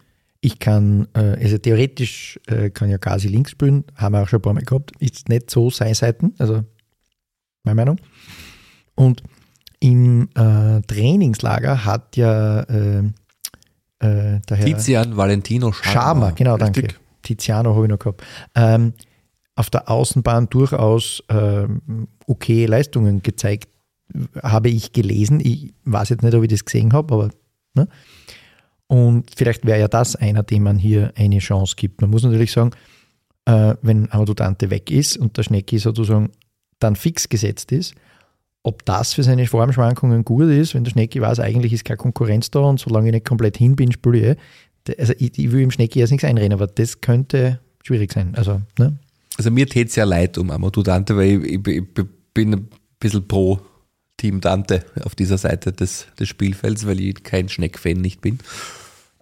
Ich kann, äh, also theoretisch äh, kann ja Gazi links spielen, haben wir auch schon ein paar Mal gehabt, ist nicht so seine Seiten, also meine Meinung. Und im äh, Trainingslager hat ja äh, äh, der Herr Tizian Valentino Schama, genau, danke. richtig. Tiziano habe ich noch gehabt. Ähm, auf der Außenbahn durchaus ähm, okay Leistungen gezeigt, habe ich gelesen. Ich weiß jetzt nicht, ob ich das gesehen habe, aber. Ne? Und vielleicht wäre ja das einer, dem man hier eine Chance gibt. Man muss natürlich sagen, äh, wenn Amadou Dante weg ist und der Schnecki sozusagen dann fix gesetzt ist, ob das für seine Formschwankungen gut ist, wenn der Schnecki weiß, eigentlich ist keine Konkurrenz da und solange ich nicht komplett hin bin, spiele ich. eh. Also ich, ich will im Schnecki erst nichts einreden, aber das könnte schwierig sein. Also, ne? Also mir täte es ja leid um Amadou Dante, weil ich, ich, ich bin ein bisschen pro Team Dante auf dieser Seite des, des Spielfelds, weil ich kein Schneck-Fan nicht bin.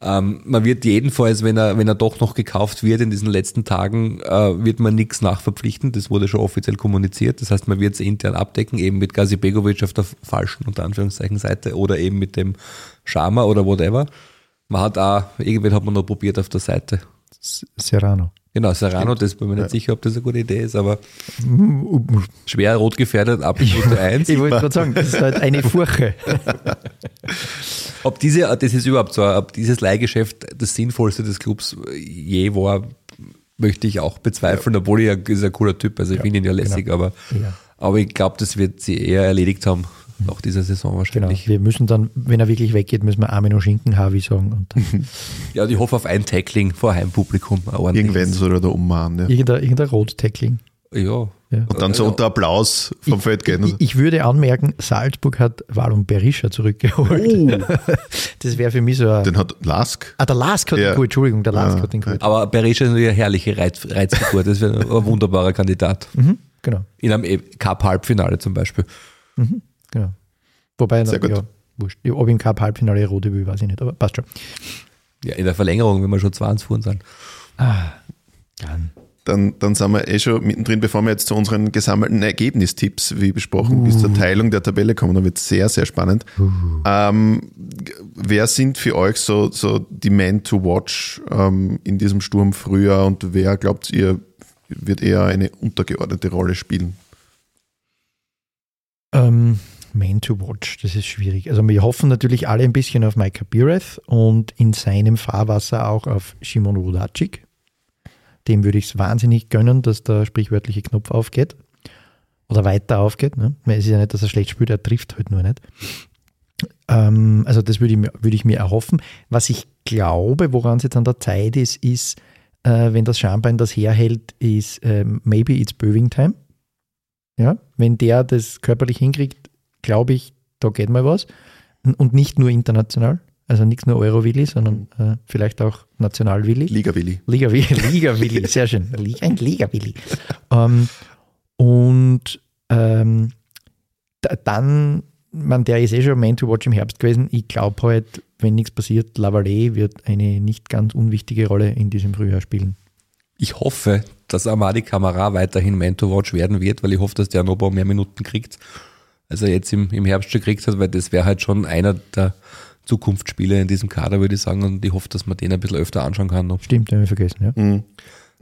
Ähm, man wird jedenfalls, wenn er, wenn er doch noch gekauft wird in diesen letzten Tagen, äh, wird man nichts nachverpflichten. Das wurde schon offiziell kommuniziert. Das heißt, man wird es intern abdecken, eben mit Gazi Begovic auf der falschen, unter Anführungszeichen, Seite oder eben mit dem Schama oder whatever. Man hat auch, irgendwen hat man noch probiert auf der Seite. Serrano. Genau, Serrano, das bin mir nicht sicher, ob das eine gute Idee ist, aber schwer rot gefährdet, absolute Eins. Ich wollte gerade sagen, das ist halt eine Furche. Ob diese, das ist überhaupt so, ob dieses Leihgeschäft das sinnvollste des Clubs je war, möchte ich auch bezweifeln, obwohl er ist ein cooler Typ, also ich finde ihn ja lässig, aber, Ja. aber ich glaube, das wird sie eher erledigt haben nach dieser Saison Genau. wahrscheinlich. Wir müssen dann, wenn er wirklich weggeht, müssen wir Armin und Schinken Havi sagen. Ja, und ich hoffe auf ein Tackling vor Heimpublikum. Irgendwann soll er da ummachen. Ja. irgendein, irgendein Rot-Tackling. Ja. Ja. Und dann so unter Applaus vom Feld gehen. Ich, ich würde anmerken, Salzburg hat Walum Berisha zurückgeholt. Das wäre für mich so ein. Den hat Lask. Ah, der Lask hat Ja. den geholt, Entschuldigung, der Lask Ja. hat den geholt. Aber Berisha ist natürlich eine herrliche Reiz, Reizfigur, das wäre ein wunderbarer Kandidat. Mhm, genau, In einem Cup-Halbfinale zum Beispiel. Genau. Wobei, Sehr gut. ja, wurscht. Ob im Cup-Halbfinale rote will, weiß ich nicht, aber passt schon. Ja, in der Verlängerung, wenn wir schon 20 fuhren sind. Dann. Dann, dann sind wir eh schon mittendrin, bevor wir jetzt zu unseren gesammelten Ergebnistipps, wie besprochen, bis Uh. zur Teilung der Tabelle kommen. Dann wird es sehr, sehr spannend. Ähm, g- wer sind für euch so, so die Men to watch ähm, in diesem Sturm früher und wer glaubt ihr wird eher eine untergeordnete Rolle spielen? Ähm, Man to watch, das ist schwierig. Also wir hoffen natürlich alle ein bisschen auf Micah Bireth und in seinem Fahrwasser auch auf Shimon Rudacic. Dem würde ich es wahnsinnig gönnen, dass der sprichwörtliche Knopf aufgeht oder weiter aufgeht. Ne? Es ist ja nicht, dass er schlecht spielt, er trifft halt nur nicht. Ähm, also das würde ich, mir- würde ich mir erhoffen. Was ich glaube, woran es jetzt an der Zeit ist, ist, äh, wenn das Schambein das herhält, ist ähm, maybe it's Böving Time. Ja, wenn der das körperlich hinkriegt, glaube ich, da geht mal was. Und- nicht nur international, also nichts nur Euro-Willi, sondern äh, vielleicht auch National-Willi. Liga Willi. Liga sehr schön. Ein Liga Willi. Ähm, und ähm, da, dann, man, der ist eh schon Man to Watch im Herbst gewesen. Ich glaube halt, wenn nichts passiert, Lavallee wird eine nicht ganz unwichtige Rolle in diesem Frühjahr spielen. Ich hoffe, dass Amadi Kamara weiterhin Man to Watch werden wird, weil ich hoffe, dass der Nobo mehr Minuten kriegt, als er jetzt im, im Herbst schon gekriegt hat, weil das wäre halt schon einer der Zukunftsspieler in diesem Kader, würde ich sagen. Und ich hoffe, dass man den ein bisschen öfter anschauen kann. noch. Stimmt, den habe ich vergessen. Ja. Mhm.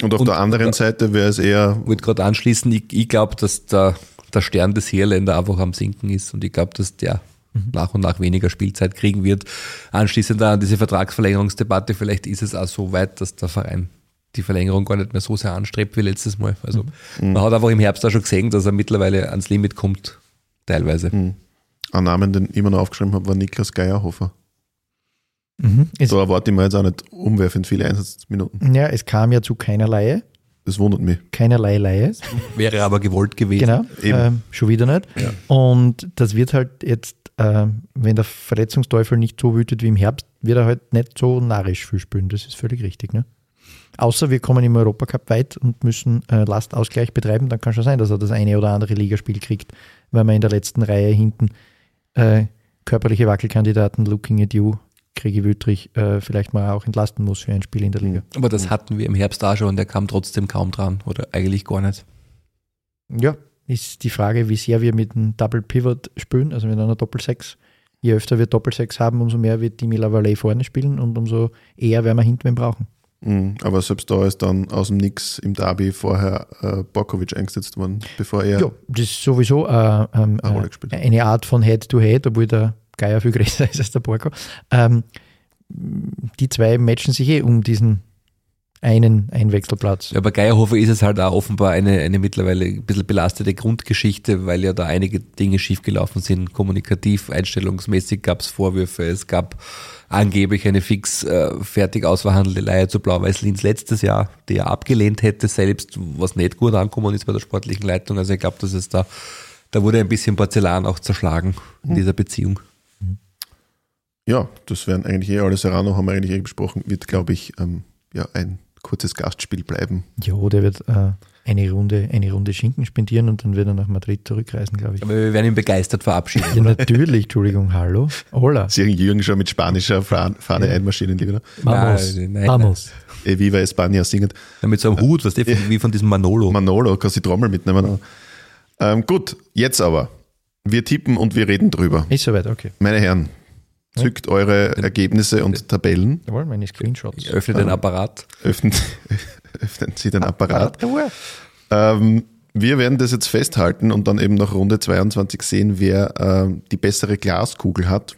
Und auf Und- der anderen Seite wäre es eher, Ich wollte gerade anschließen, ich, ich glaube, dass der, der Stern des Hierländer einfach am Sinken ist und ich glaube, dass der nach und nach weniger Spielzeit kriegen wird. Anschließend an diese Vertragsverlängerungsdebatte, vielleicht ist es auch so weit, dass der Verein die Verlängerung gar nicht mehr so sehr anstrebt wie letztes Mal. Also man hat einfach im Herbst auch schon gesehen, dass er mittlerweile ans Limit kommt, teilweise. ein Namen, den ich immer noch aufgeschrieben habe, war Niklas Geierhofer. Mhm. Es, Da erwarte ich mir jetzt auch nicht umwerfend viele Einsatzminuten. ja, es kam ja zu keinerlei, Das wundert mich. keinerlei Leihe. Wäre aber gewollt gewesen. Genau, Eben. ähm, schon wieder nicht. Und das wird halt jetzt, ähm, wenn der Verletzungsteufel nicht so wütet wie im Herbst, wird er halt nicht so narrisch viel spielen. Das ist völlig richtig. Ne? Außer wir kommen im Europacup weit und müssen äh, Lastausgleich betreiben, dann kann schon sein, dass er das eine oder andere Ligaspiel kriegt, weil man in der letzten Reihe hinten äh, körperliche Wackelkandidaten Looking at You, Kriege Wüttrich, äh, vielleicht mal auch entlasten muss für ein Spiel in der Liga. Aber das hatten wir im Herbst auch schon und der kam trotzdem kaum dran oder eigentlich gar nicht. Ja, ist die Frage, wie sehr wir mit einem Double Pivot spielen, also mit einer Doppel-Sechs. Je öfter wir Doppel-Sechs haben, umso mehr wird Dimi Lavallee vorne spielen und umso eher werden wir hinten brauchen. Mhm. Aber selbst da ist dann aus dem Nix im Derby vorher äh, Borkovic eingesetzt worden, bevor er. Ja, das ist sowieso äh, ähm, äh, eine Art von Head-to-Head, obwohl der Geier viel größer ist als der Borko. Ähm, die zwei matchen sich eh um diesen einen Einwechselplatz. Ja, bei Geierhofer ist es halt auch offenbar eine, eine mittlerweile ein bisschen belastete Grundgeschichte, weil ja da einige Dinge schiefgelaufen sind. Kommunikativ, einstellungsmäßig gab es Vorwürfe. Es gab angeblich eine fix äh, fertig ausverhandelte Leihe zu Blau-Weiß Linz letztes Jahr, die er abgelehnt hätte selbst, was nicht gut angekommen ist bei der sportlichen Leitung. Also ich glaube, dass es da, da wurde ein bisschen Porzellan auch zerschlagen in dieser Beziehung. Ja, das wären eigentlich eh alle Serrano, haben wir eigentlich eh besprochen, wird, glaube ich, ähm, ja, ein kurzes Gastspiel bleiben. Jo, der wird äh, eine, Runde, eine Runde Schinken spendieren und dann wird er nach Madrid zurückreisen, glaube ich. Aber wir werden ihn begeistert verabschieden. Ja, natürlich, Entschuldigung, hallo. Hola. Sie Jürgen schon mit spanischer Fahne Fahne einmarschieren, lieber. Vamos. Nein, nein, Vamos. E Viva España singend. Ja, mit so einem Hut, was der wie von diesem Manolo. Manolo, kannst die Trommel mitnehmen. Ähm, gut, jetzt aber. Wir tippen und wir reden drüber. Ist soweit, okay. Meine Herren, zückt eure Ergebnisse und Tabellen, Jawohl, meine Screenshots. Ich öffne den Apparat. öffnen, öffnen Sie den Apparat. Ähm, wir werden das jetzt festhalten und dann eben nach Runde 22 sehen, wer ähm, die bessere Glaskugel hat.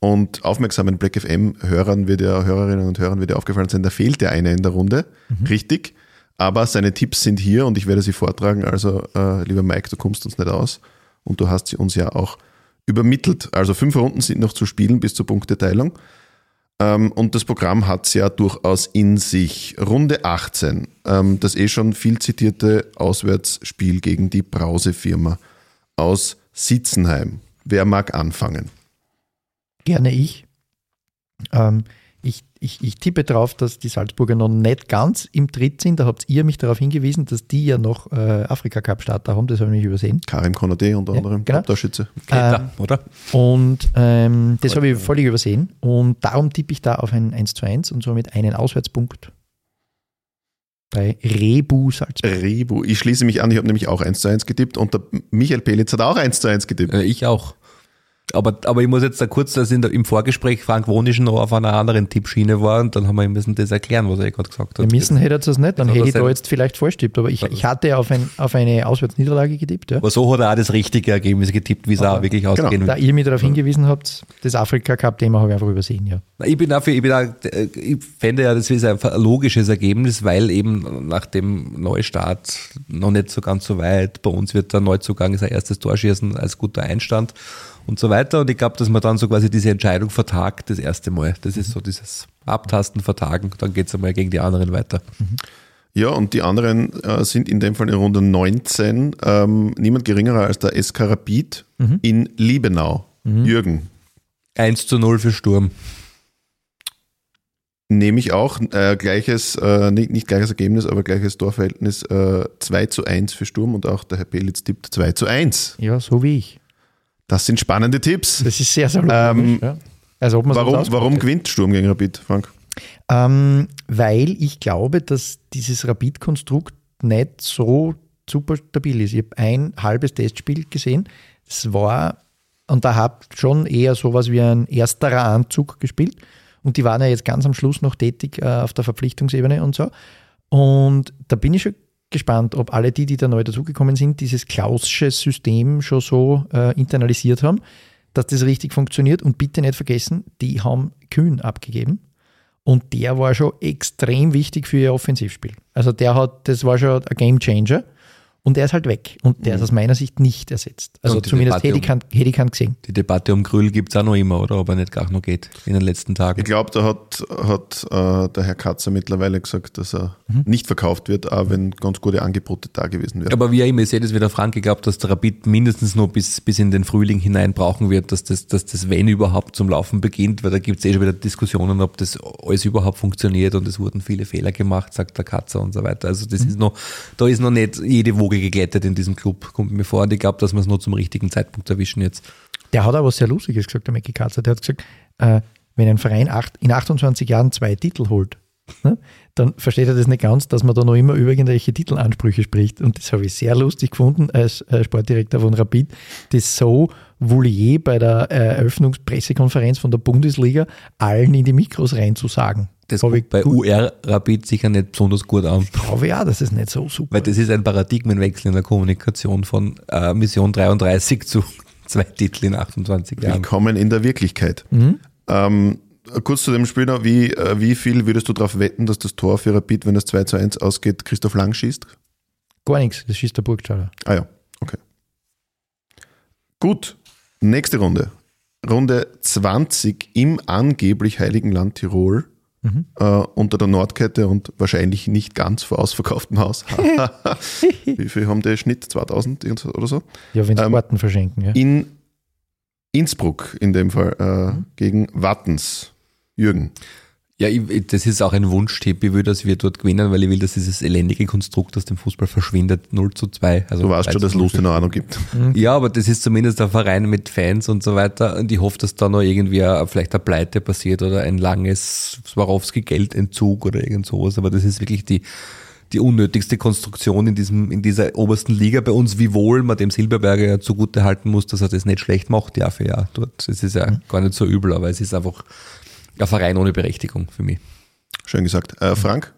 Und aufmerksamen Black FM-Hörern wird ja, Hörerinnen und Hörern wird ja aufgefallen sein, da fehlt ja einer in der Runde. Richtig. Aber seine Tipps sind hier und ich werde sie vortragen. Also, äh, lieber Mike, du kommst uns nicht aus und du hast sie uns ja auch übermittelt. Also fünf Runden sind noch zu spielen bis zur Punkteteilung. Ähm, und das Programm hat es ja durchaus in sich. Runde 18, ähm, das eh schon viel zitierte Auswärtsspiel gegen die Brausefirma aus Sitzenheim. Wer mag anfangen? Gerne ich. Ähm, ich, ich. Tippe darauf, dass die Salzburger noch nicht ganz im Tritt sind. Da habt ihr mich darauf hingewiesen, dass die ja noch äh, Afrika-Cup-Starter haben. Das habe ich nicht übersehen. Karim Konate unter Ja, anderem, genau. Torschütze. Keter, oder? Und ähm, das habe ich völlig übersehen. Und darum tippe ich da auf ein 1 zu 1 und somit einen Auswärtspunkt bei Rebu Salzburg. Rebu. Ich schließe mich an, ich habe nämlich auch 1 zu 1 getippt und der Michael Pelitz hat auch 1 zu 1 getippt. Äh, ich auch. Aber, aber ich muss jetzt da kurz, dass in der, im Vorgespräch Frank Wonisch noch auf einer anderen Tippschiene war und dann haben wir ihm müssen das erklären, was er gerade gesagt hat. Wir müssen hätte er das nicht, dann hätte er ich da jetzt vielleicht falsch tippt, aber ich, ich hatte auf, ein, auf eine Auswärtsniederlage getippt, ja. aber so hat er auch das richtige Ergebnis getippt, wie es auch wirklich ausgehen Da wird. ihr mich darauf hingewiesen habt, das Afrika-Cup-Thema habe ich einfach übersehen, ja. Ich bin dafür, ich bin auch, äh, ich fände ja, das ist ein logisches Ergebnis, weil eben nach dem Neustart noch nicht so ganz so weit, bei uns wird der Neuzugang sein erstes Torschießen als guter Einstand und so weiter. Und ich glaube, dass man dann so quasi diese Entscheidung vertagt, das erste Mal. Das ist so dieses Abtasten, Vertagen, dann geht es einmal gegen die anderen weiter. Ja, und die anderen äh, sind in dem Fall in Runde 19 ähm, niemand geringerer als der SK Rapid in Liebenau. Jürgen, 1 zu 0 für Sturm. nehme ich auch äh, gleiches, äh, nicht, nicht gleiches Ergebnis, aber gleiches Torverhältnis äh, 2 zu 1 für Sturm und auch der Herr Belitz tippt 2 zu 1. Ja, so wie ich. Das sind spannende Tipps. Das ist sehr, sehr logisch. Ähm, ja. Also Warum, warum gewinnt Sturm gegen Rapid, Frank? Ähm, weil ich glaube, dass dieses Rapid-Konstrukt nicht so super stabil ist. Ich habe ein halbes Testspiel gesehen. Es war, und da hat schon eher sowas wie ein ersterer Anzug gespielt. Und die waren ja jetzt ganz am Schluss noch tätig äh, auf der Verpflichtungsebene und so. Und da bin ich schon gespannt, ob alle die, die da neu dazugekommen sind, dieses Klausche System schon so äh, internalisiert haben, dass das richtig funktioniert. Und bitte nicht vergessen, die haben Kühn abgegeben. Und der war schon extrem wichtig für ihr Offensivspiel. Also der hat, das war schon ein Game Changer. Und der ist halt weg. Und der ist aus meiner Sicht nicht ersetzt. Also zumindest Debatte hätte ich, keinen- hätte ich keinen gesehen. Die Debatte um Grüll gibt es auch noch immer, oder? Ob er nicht gar noch geht in den letzten Tagen. Ich glaube, da hat, hat äh, der Herr Katzer mittlerweile gesagt, dass er nicht verkauft wird, auch wenn ganz gute Angebote da gewesen wären. Aber wie auch immer, ich sehe das wieder Frank, ich glaube, dass der Rapid mindestens noch bis, bis in den Frühling hinein brauchen wird, dass das, dass das wenn überhaupt zum Laufen beginnt, weil da gibt es eh schon wieder Diskussionen, ob das alles überhaupt funktioniert und es wurden viele Fehler gemacht, sagt der Katzer und so weiter. Also das ist noch, da ist noch nicht jede Woge geglättet in diesem Club, kommt mir vor. Und ich glaube, dass wir es nur zum richtigen Zeitpunkt erwischen jetzt. Der hat aber was sehr Lustiges gesagt, der Mackie Katzer. Der hat gesagt, äh, wenn ein Verein acht, in 28 Jahren zwei Titel holt, ne, dann versteht er das nicht ganz, dass man da noch immer über irgendwelche Titelansprüche spricht. Und das habe ich sehr lustig gefunden als äh, Sportdirektor von Rapid, das so Voulier bei der äh, Eröffnungspressekonferenz von der Bundesliga allen in die Mikros reinzusagen. Das ich kommt bei UR Rapid sicher nicht besonders gut an. glaube ja, das ist nicht so super. Weil das ist ein Paradigmenwechsel in der Kommunikation von äh, Mission 33 zu zwei Titel in 28 Jahren. Willkommen in der Wirklichkeit. Ähm, kurz zu dem Spiel noch, wie, äh, wie viel würdest du darauf wetten, dass das Tor für Rapid, wenn es 2 zu 1 ausgeht, Christoph Lang schießt? Gar nichts, das schießt der Burgstaller. Ah ja, okay. Gut, nächste Runde. Runde 20 im angeblich Heiligen Land Tirol äh, unter der Nordkette und wahrscheinlich nicht ganz vor ausverkauftem Haus. Wie viel haben die Schnitt? 2000 irgendwas oder so? Ja, wenn sie Ähm, Karten verschenken. Ja. In Innsbruck in dem Fall äh, gegen Wattens. Jürgen. Ja, ich, das ist auch ein Wunschtipp. Ich will, dass wir dort gewinnen, weil ich will, dass dieses elendige Konstrukt aus dem Fußball verschwindet. 0 zu 2. Also Du weißt 3 schon, dass 0 Lust noch Ahnung gibt. Ja, aber das ist zumindest ein Verein mit Fans und so weiter. Und ich hoffe, dass da noch irgendwie vielleicht eine Pleite passiert oder ein langes Swarovski-Geldentzug oder irgend sowas. Aber das ist wirklich die, die unnötigste Konstruktion in diesem, in dieser obersten Liga bei uns, wiewohl man dem Silberberger ja zugute halten muss, dass er das nicht schlecht macht, Jahr für Jahr dort. Das ist ja gar nicht so übel, aber es ist einfach ein Verein ohne Berechtigung für mich. Schön gesagt. Äh, Frank?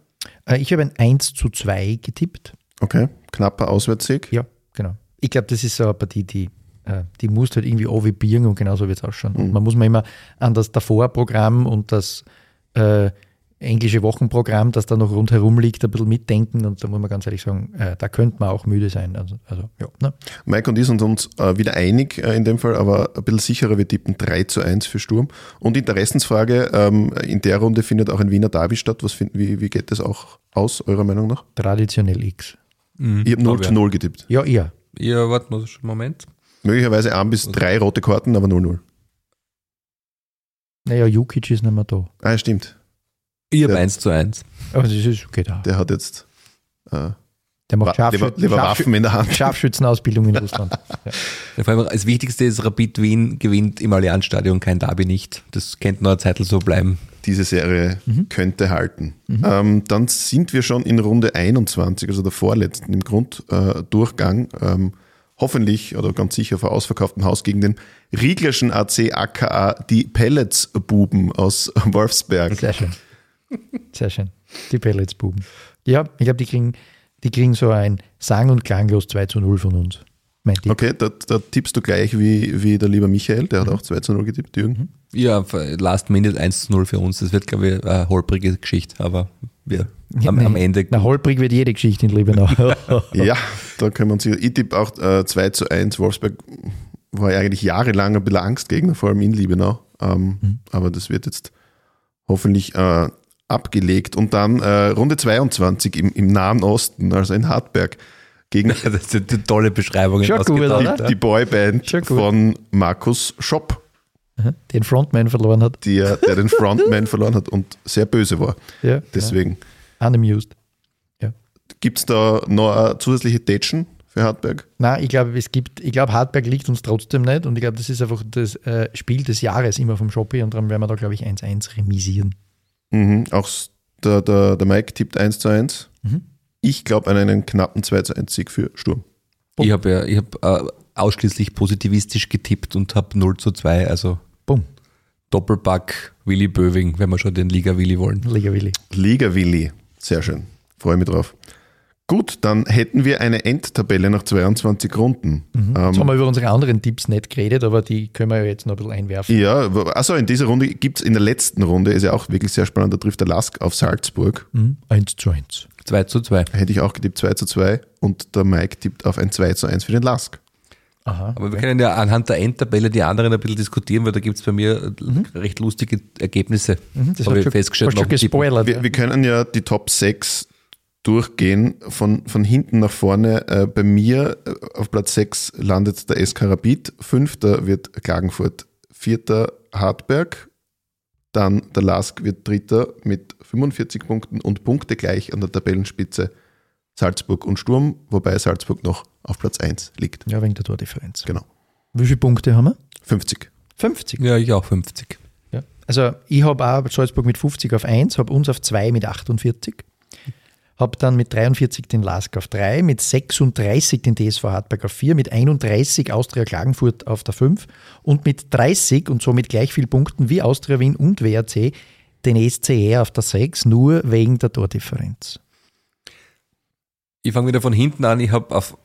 Äh, ich habe ein 1 zu 2 getippt. Okay. Knapper Auswärtssieg. Ja, genau. Ich glaube, das ist so eine Partie, die, äh, die muss halt irgendwie anvibrieren und genauso wird es ausschauen. Und man muss man immer an das Davor-Programm und das äh, englische Wochenprogramm, das da noch rundherum liegt, ein bisschen mitdenken. Und da muss man ganz ehrlich sagen, äh, da könnte man auch müde sein. Also, also ja. Ne? Mike und ich sind uns äh, wieder einig äh, in dem Fall, aber ein bisschen sicherer. Wir tippen 3 zu 1 für Sturm. Und Interessensfrage, ähm, in der Runde findet auch ein Wiener Derby statt. Was finden, wie, wie geht das auch aus, eurer Meinung nach? Traditionell X. Ich habe 0 zu 0 getippt. Ja, eher. Ja, warte mal, Moment. Möglicherweise ein bis drei rote Karten, aber 0-0. Naja, Jukic ist nicht mehr da. Ah, stimmt. Ich habe. 1 zu 1. Aber das ist okay da. Der hat jetzt äh, Der macht Wa- lieber, Scharfschützen, lieber Waffen in der Hand. Scharfschützenausbildung in Russland. Ja. Vor allem das Wichtigste ist, Rapid Wien gewinnt im Allianzstadion kein Derby nicht. Das könnte noch eine Zeit so bleiben. Diese Serie könnte halten. Ähm, dann sind wir schon in Runde 21, also der vorletzten im Grunddurchgang. Ähm, hoffentlich oder ganz sicher vor ausverkauftem Haus gegen den Rieglerschen AC aka die Pelletsbuben aus Wolfsberg. Sehr schön. Sehr schön. Die Pelletsbuben. Ja, ich glaube, die kriegen, die kriegen so ein sang- und klanglos 2 zu 0 von uns. Mein Tipp. Okay, da, da tippst du gleich wie, wie der lieber Michael, der hat auch 2 zu 0 getippt, Jürgen. Ja, Last Minute 1 zu 0 für uns. Das wird, glaube ich, eine holprige Geschichte, aber wir am, am Ende. Na, holprig wird jede Geschichte in Liebenau. Ja, da können wir uns. Ich tippe auch äh, 2 zu 1. Wolfsberg war ja eigentlich jahrelang ein bisschen Angstgegner, vor allem in Liebenau. Ähm, Aber das wird jetzt hoffentlich äh, abgelegt. Und dann äh, Runde 22 im, im Nahen Osten, also in Hartberg, gegen Das sind eine tolle Beschreibung. Schon die, die Boyband von Markus Schopp, Den Frontman verloren hat. der, der den Frontman verloren hat und sehr böse war. Ja, Deswegen. ja. Unamused. Gibt es da noch eine zusätzliche Tätschen für Hartberg? Nein, ich glaube, es gibt, ich glaube, Hartberg liegt uns trotzdem nicht und ich glaube, das ist einfach das äh, Spiel des Jahres immer vom Shopee und darum werden wir da, glaube ich, 1-1 remisieren. Mhm. Auch der, der, der Mike tippt 1 zu 1. Mhm. Ich glaube an einen knappen 2 zu 1 Sieg für Sturm. Ich habe ja, ich hab, äh, ausschließlich positivistisch getippt und habe 0 zu 2, also Bumm, Doppelpack Willi Böwing, wenn wir schon den Liga Willi wollen. Liga Willi. Liga Willi. Sehr schön. Freue mich drauf. Gut, dann hätten wir eine Endtabelle nach 22 Runden. Jetzt haben Ähm, wir über unsere anderen Tipps nicht geredet, aber die können wir ja jetzt noch ein bisschen einwerfen. ja, also in dieser Runde gibt es in der letzten Runde, ist ja auch wirklich sehr spannend, da trifft der Lask auf Salzburg. Mhm. 1 zu 1. 2 zu 2. Hätte ich auch getippt 2 zu 2 und der Mike tippt auf ein 2 zu 1 für den Lask. Aha. Aber wir können ja anhand der Endtabelle die anderen ein bisschen diskutieren, weil da gibt es bei mir recht lustige Ergebnisse. Mhm, das Habe ich schon, festgestellt. schon gespoilert. Wir, ja. wir können ja die Top 6 durchgehen, von, von hinten nach vorne. Äh, bei mir äh, auf Platz 6 landet der SK Rapid, fünfter wird Klagenfurt, vierter Hartberg, dann der Lask wird dritter mit 45 Punkten und Punkte gleich an der Tabellenspitze Salzburg und Sturm, wobei Salzburg noch auf Platz 1 liegt. ja, wegen der Tordifferenz. Genau. Wie viele Punkte haben wir? 50. 50. Ja, ich auch 50. Ja. Also ich habe auch Salzburg mit 50 auf 1, habe uns auf 2 mit 48, habe dann mit 43 den Lask auf 3, mit 36 den TSV Hartberg auf 4, mit 31 Austria Klagenfurt auf der 5 und mit 30 und somit gleich viel Punkten wie Austria Wien und WRC den ESCR auf der 6, nur wegen der Tordifferenz. Ich fange wieder von hinten an. Ich habe auf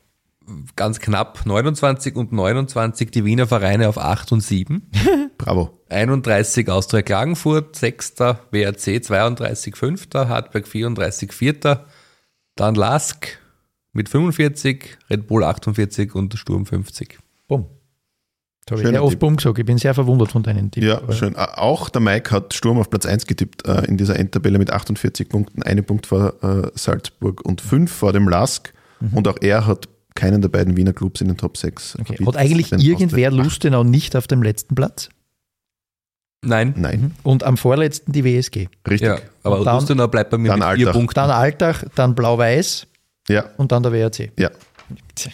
ganz knapp 29 und 29 die Wiener Vereine auf 8 und 7. Bravo. 31 Austria Klagenfurt, 6. WRC 32, 5. Hartberg 34, 4. Dann Lask mit 45, Red Bull 48 und Sturm 50. Bumm. Da habe ich Schöner sehr oft. Bumm gesagt. Ich bin sehr verwundert von deinen Tipps. Ja, aber- schön. Auch der Mike hat Sturm auf Platz 1 getippt äh, in dieser Endtabelle mit 48 Punkten, einen Punkt vor äh, Salzburg und fünf vor dem Lask. Und auch er hat keinen der beiden Wiener Clubs in den Top 6. Okay. Hat eigentlich irgendwer Lustenau nicht auf dem letzten Platz? Nein. Nein, Und am vorletzten die WSG. richtig. Ja, aber dann- Lustenau bleibt bei mir dann mit vier. Punkten. Dann Altach, dann Blau-Weiß Ja, und dann der WRC. ja,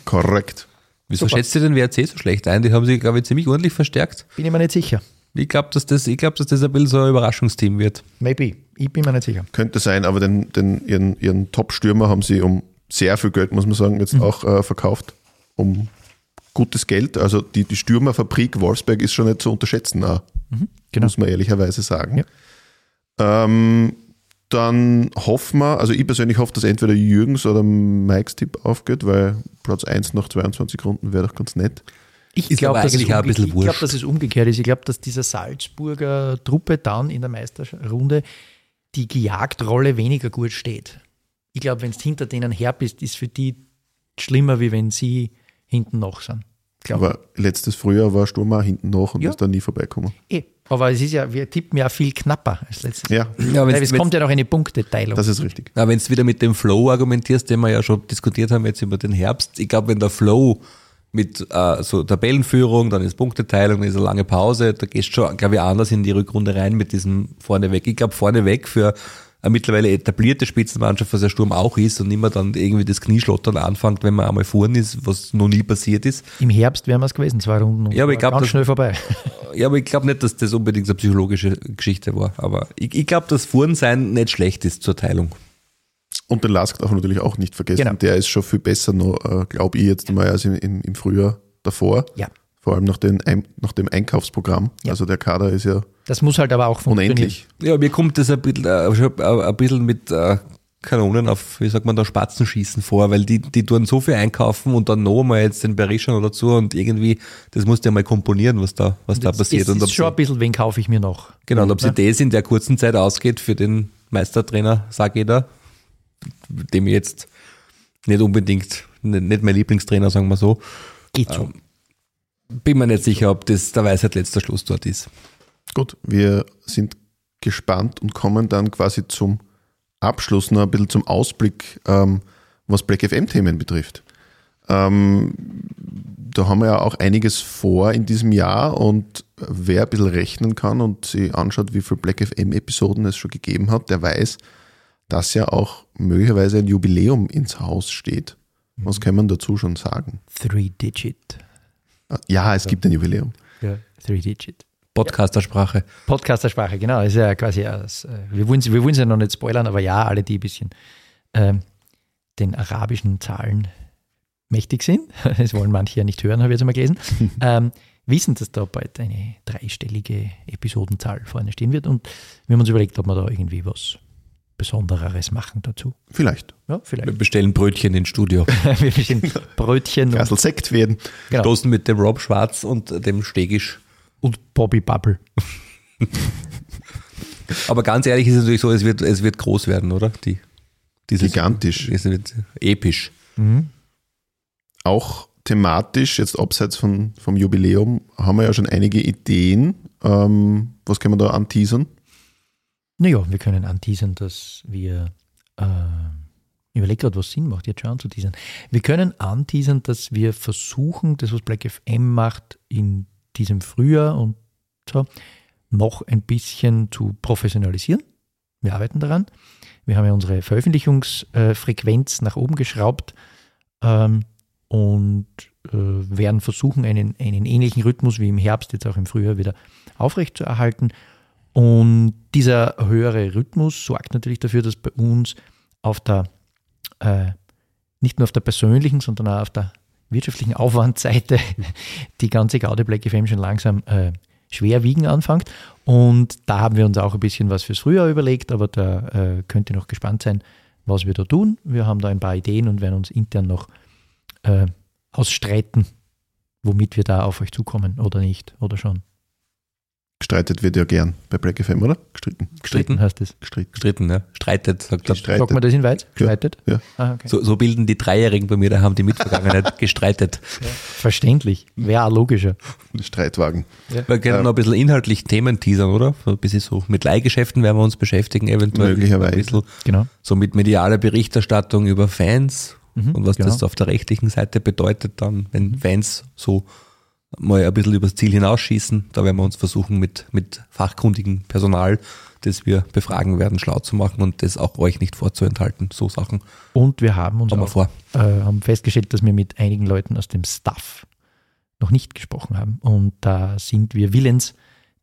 korrekt. Wieso Super. schätzt ihr den WRC so schlecht ein? Die haben sich, glaube ich, ziemlich ordentlich verstärkt. Bin ich mir nicht sicher. Ich glaube, dass, das, ich glaub, dass das ein bisschen so ein Überraschungsteam wird. Maybe. Ich bin mir nicht sicher. Könnte sein, aber den, den, ihren, ihren Top-Stürmer haben sie um sehr viel Geld, muss man sagen, jetzt Mhm. auch äh, verkauft. Um gutes Geld. Also die, die Stürmerfabrik Wolfsberg ist schon nicht zu unterschätzen, auch, Genau. muss man ehrlicherweise sagen. Ja. Ähm, dann hoffen wir, also ich persönlich hoffe, dass entweder Jürgens oder Mikes Tipp aufgeht, weil Platz 1 nach 22 Runden wäre doch ganz nett. Ich glaube, dass, es eigentlich auch ein umge- ich glaub, dass es umgekehrt ist. Ich glaube, dass dieser Salzburger Truppe dann in der Meisterrunde die Gejagdrolle weniger gut steht. Ich glaube, wenn du hinter denen her bist, ist für die schlimmer, wie wenn sie hinten noch sind. Glaub Aber letztes Frühjahr war Sturm auch hinten nach und Ja. ist dann nie vorbeikommen. Eh. Aber es ist ja, wir tippen ja viel knapper als letztes Ja, Ja, Weil wenn's- es kommt ja noch eine Punkteteilung. das ist richtig. Aber wenn du wieder mit dem Flow argumentierst, den wir ja schon diskutiert haben jetzt über den Herbst, ich glaube, wenn der Flow mit äh, so Tabellenführung, dann ist Punkteteilung, dann ist eine lange Pause, da gehst du schon, glaube ich, anders in die Rückrunde rein mit diesem vorneweg. Ich glaube, vorneweg für eine mittlerweile etablierte Spitzenmannschaft, was der Sturm auch ist und immer dann irgendwie das Knieschlottern anfängt, wenn man einmal vorn ist, was noch nie passiert ist. Im Herbst wären wir es gewesen, zwei Runden. und Ja, aber ich war glaub, ganz das- schnell vorbei. Ja, aber ich glaube nicht, dass das unbedingt eine psychologische Geschichte war. Aber ich, ich glaube, dass Fuhren sein nicht schlecht ist zur Teilung. Und den Lask darf man natürlich auch nicht vergessen. Genau. Der ist schon viel besser noch, äh, glaube ich, jetzt mal als im, im, im Frühjahr davor. Ja. Vor allem nach, den, nach dem Einkaufsprogramm. Ja. Also der Kader ist ja Das muss halt aber auch funktionieren. unendlich. Ja, mir kommt das ein bisschen, äh, schon, ein bisschen mit äh, Kanonen auf, wie sagt man da, Spatzen schießen vor, weil die, die tun so viel einkaufen und dann noch mal jetzt den Berischer noch dazu und irgendwie, das musst du ja mal komponieren, was da, was da Es passiert. ist und ob schon ein bisschen, wen kaufe ich mir noch? genau, und ob sie das in der kurzen Zeit ausgeht für den Meistertrainer, sag ich da, dem jetzt nicht unbedingt, nicht nicht mein Lieblingstrainer, sagen wir so, Geht so. Bin mir nicht sicher, ob das der Weisheit letzter Schluss dort ist. Gut, wir sind gespannt und kommen dann quasi zum Abschluss noch ein bisschen zum Ausblick, ähm, was Black FM-Themen betrifft. Ähm, da haben wir ja auch einiges vor in diesem Jahr und wer ein bisschen rechnen kann und sich anschaut, wie viele Black FM-Episoden es schon gegeben hat, der weiß, dass ja auch möglicherweise ein Jubiläum ins Haus steht. Was kann man dazu schon sagen? Three Digit. Ja, es gibt ein Jubiläum. Ja, Three Digit. Podcastersprache. Podcastersprache, genau. Ist ja quasi, aus, äh, wir wollen wir wollen es ja noch nicht spoilern, aber ja, alle, die ein bisschen ähm, den arabischen Zahlen mächtig sind, das wollen manche ja nicht hören, habe ich jetzt einmal gelesen, ähm, wissen, dass da bald eine dreistellige Episodenzahl vorne stehen wird und wir haben uns überlegt, ob wir da irgendwie was Besondereres machen dazu. Vielleicht. Ja, Wir vielleicht. bestellen Brötchen ins Studio. wir bestellen Brötchen und, Kassel Sekt werden. genau, Stoßen mit dem Rob Schwarz und dem Stegisch. und Bobby Bubble. Aber ganz ehrlich ist es natürlich so, es wird, es wird groß werden, oder? Die, dieses, Gigantisch. Es wird episch. auch thematisch, jetzt abseits von, vom Jubiläum, haben wir ja schon einige Ideen. Ähm, was können wir da anteasern? Naja, wir können anteasern, dass wir, äh, ich überlege gerade, was Sinn macht, jetzt schon anzuteasern. Wir können anteasern, dass wir versuchen, das, was Black FM macht, in diesem Frühjahr und so, noch ein bisschen zu professionalisieren. Wir arbeiten daran. Wir haben ja unsere Veröffentlichungsfrequenz nach oben geschraubt ähm, und äh, werden versuchen, einen, einen ähnlichen Rhythmus wie im Herbst, jetzt auch im Frühjahr wieder aufrechtzuerhalten. Und dieser höhere Rhythmus sorgt natürlich dafür, dass bei uns auf der, äh, nicht nur auf der persönlichen, sondern auch auf der wirtschaftlichen Aufwandseite die ganze Gaude Black FM schon langsam äh, schwer anfängt. Und da haben wir uns auch ein bisschen was fürs Frühjahr überlegt, aber da äh, könnt ihr noch gespannt sein, was wir da tun. Wir haben da ein paar Ideen und werden uns intern noch äh, ausstreiten, womit wir da auf euch zukommen oder nicht oder schon. Gestreitet wird ja gern bei Black FM, oder? Gestritten. Gestritten? heißt es. Gestritten. Gestritten, ne? Streitet, sagt er. Gestreitet. Sagt man das in Weiz? Gestreitet? Ja. Ah, okay. So, so bilden die Dreijährigen bei mir, da haben die Mitvergangenheit gestreitet. Verständlich. Wäre auch logischer. Streitwagen. Wir können noch ein bisschen inhaltlich Themen teasern, oder? So ein bisschen so mit Leihgeschäften werden wir uns beschäftigen, eventuell. Möglicherweise. Ein bisschen Genau. so mit medialer Berichterstattung über Fans Mhm, und was genau. das auf der rechtlichen Seite bedeutet dann, wenn Fans so mal ein bisschen übers Ziel hinausschießen. Da werden wir uns versuchen, mit, mit fachkundigem Personal, das wir befragen werden, schlau zu machen und das auch euch nicht vorzuenthalten. So Sachen Und wir haben uns auch, äh, haben festgestellt, dass wir mit einigen Leuten aus dem Staff noch nicht gesprochen haben. Und da sind wir willens,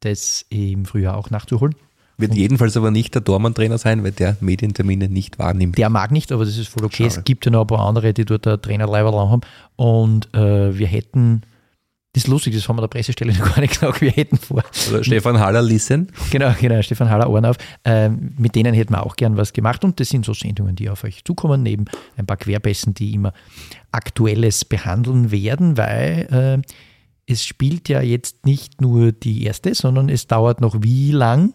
das im Frühjahr auch nachzuholen. Wird jedenfalls aber nicht der Dormann-Trainer sein, weil der Medientermine nicht wahrnimmt. Der mag nicht, aber das ist voll okay. Schade. Es gibt ja noch ein paar andere, die dort der Trainer haben. Und äh, wir hätten, ist lustig, das haben wir der Pressestelle noch gar nicht gesagt, wir hätten vor, Oder Stefan Haller Lissen. Genau, genau, Stefan Haller Ohren auf. Ähm, mit denen hätten wir auch gern was gemacht und das sind so Sendungen, die auf euch zukommen, neben ein paar Querpässen, die immer Aktuelles behandeln werden, weil äh, es spielt ja jetzt nicht nur die erste, sondern es dauert noch wie lang,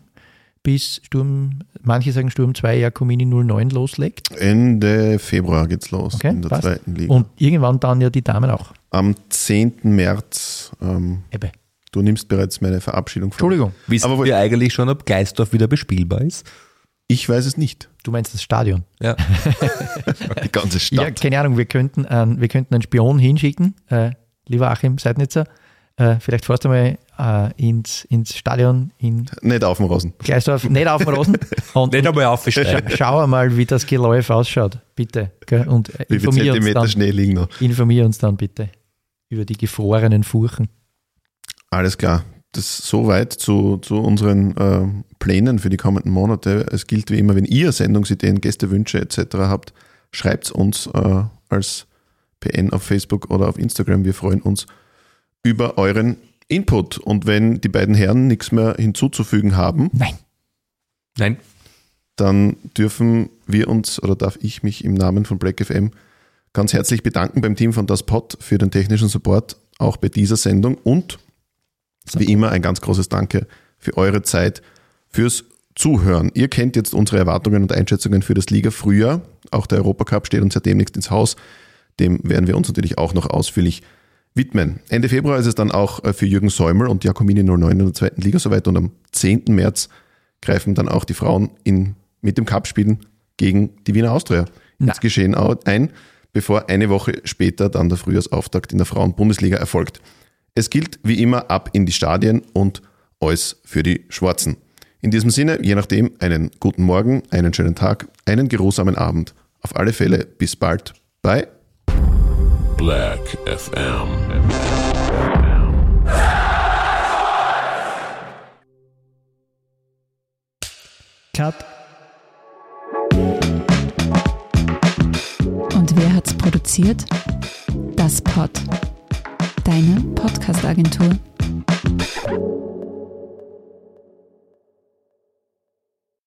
bis Sturm, manche sagen Sturm 2 Jakomini 09 loslegt. Ende Februar geht's los Okay, in der passt. zweiten Liga. Und irgendwann dann ja die Damen auch. Am 10. März, ähm, Ebbe. du nimmst bereits meine Verabschiedung vor. Entschuldigung, Wissen Aber wir eigentlich schon, ob Geisdorf wieder bespielbar ist? Ich weiß es nicht. du meinst das Stadion. Ja. Die ganze Ja, Stadt. keine Ahnung, wir könnten, einen, wir könnten einen Spion hinschicken, äh, lieber Achim Seidnitzer. Äh, vielleicht fährst du mal äh, ins, ins Stadion in Nicht auf dem Rosen. Gleisdorf, nicht auf den Rosen. Und, Nicht einmal aufsteigen. scha schau einmal, wie das Geläuf ausschaut, bitte. Gell? Und äh, Wie viele Zentimeter dann, Schnee liegen noch? informier uns dann bitte über die gefrorenen Furchen. Alles klar. das soweit zu, zu unseren äh, Plänen für die kommenden Monate. Es gilt wie immer, wenn ihr Sendungsideen, Gästewünsche etc. habt, schreibt uns äh, als PN auf Facebook oder auf Instagram. Wir freuen uns über euren Input. Und wenn die beiden Herren nichts mehr hinzuzufügen haben, Nein. Nein. dann dürfen wir uns oder darf ich mich im Namen von Black FM ganz herzlich bedanken beim Team von Das Pod für den technischen Support auch bei dieser Sendung und wie immer ein ganz großes Danke für eure Zeit, fürs Zuhören. Ihr kennt jetzt unsere Erwartungen und Einschätzungen für das Liga-Frühjahr. Auch der Europacup steht uns ja demnächst ins Haus. Dem werden wir uns natürlich auch noch ausführlich widmen. Ende Februar ist es dann auch äh, für Jürgen Säumel und Jakobini 09 in der zweiten Liga soweit und am 10. März greifen dann auch die Frauen in, mit dem Cup-Spielen gegen die Wiener Austria ins Geschehen ein, bevor eine Woche später dann der Frühjahrsauftakt in der Frauen-Bundesliga erfolgt. Es gilt wie immer ab in die Stadien und alles für die Schwarzen. In diesem Sinne, je nachdem, einen guten Morgen, einen schönen Tag, einen geruhsamen Abend. Auf alle Fälle, bis bald. Bye. Black FM. Cut. Herz produziert das Pod, deine Podcast-Agentur.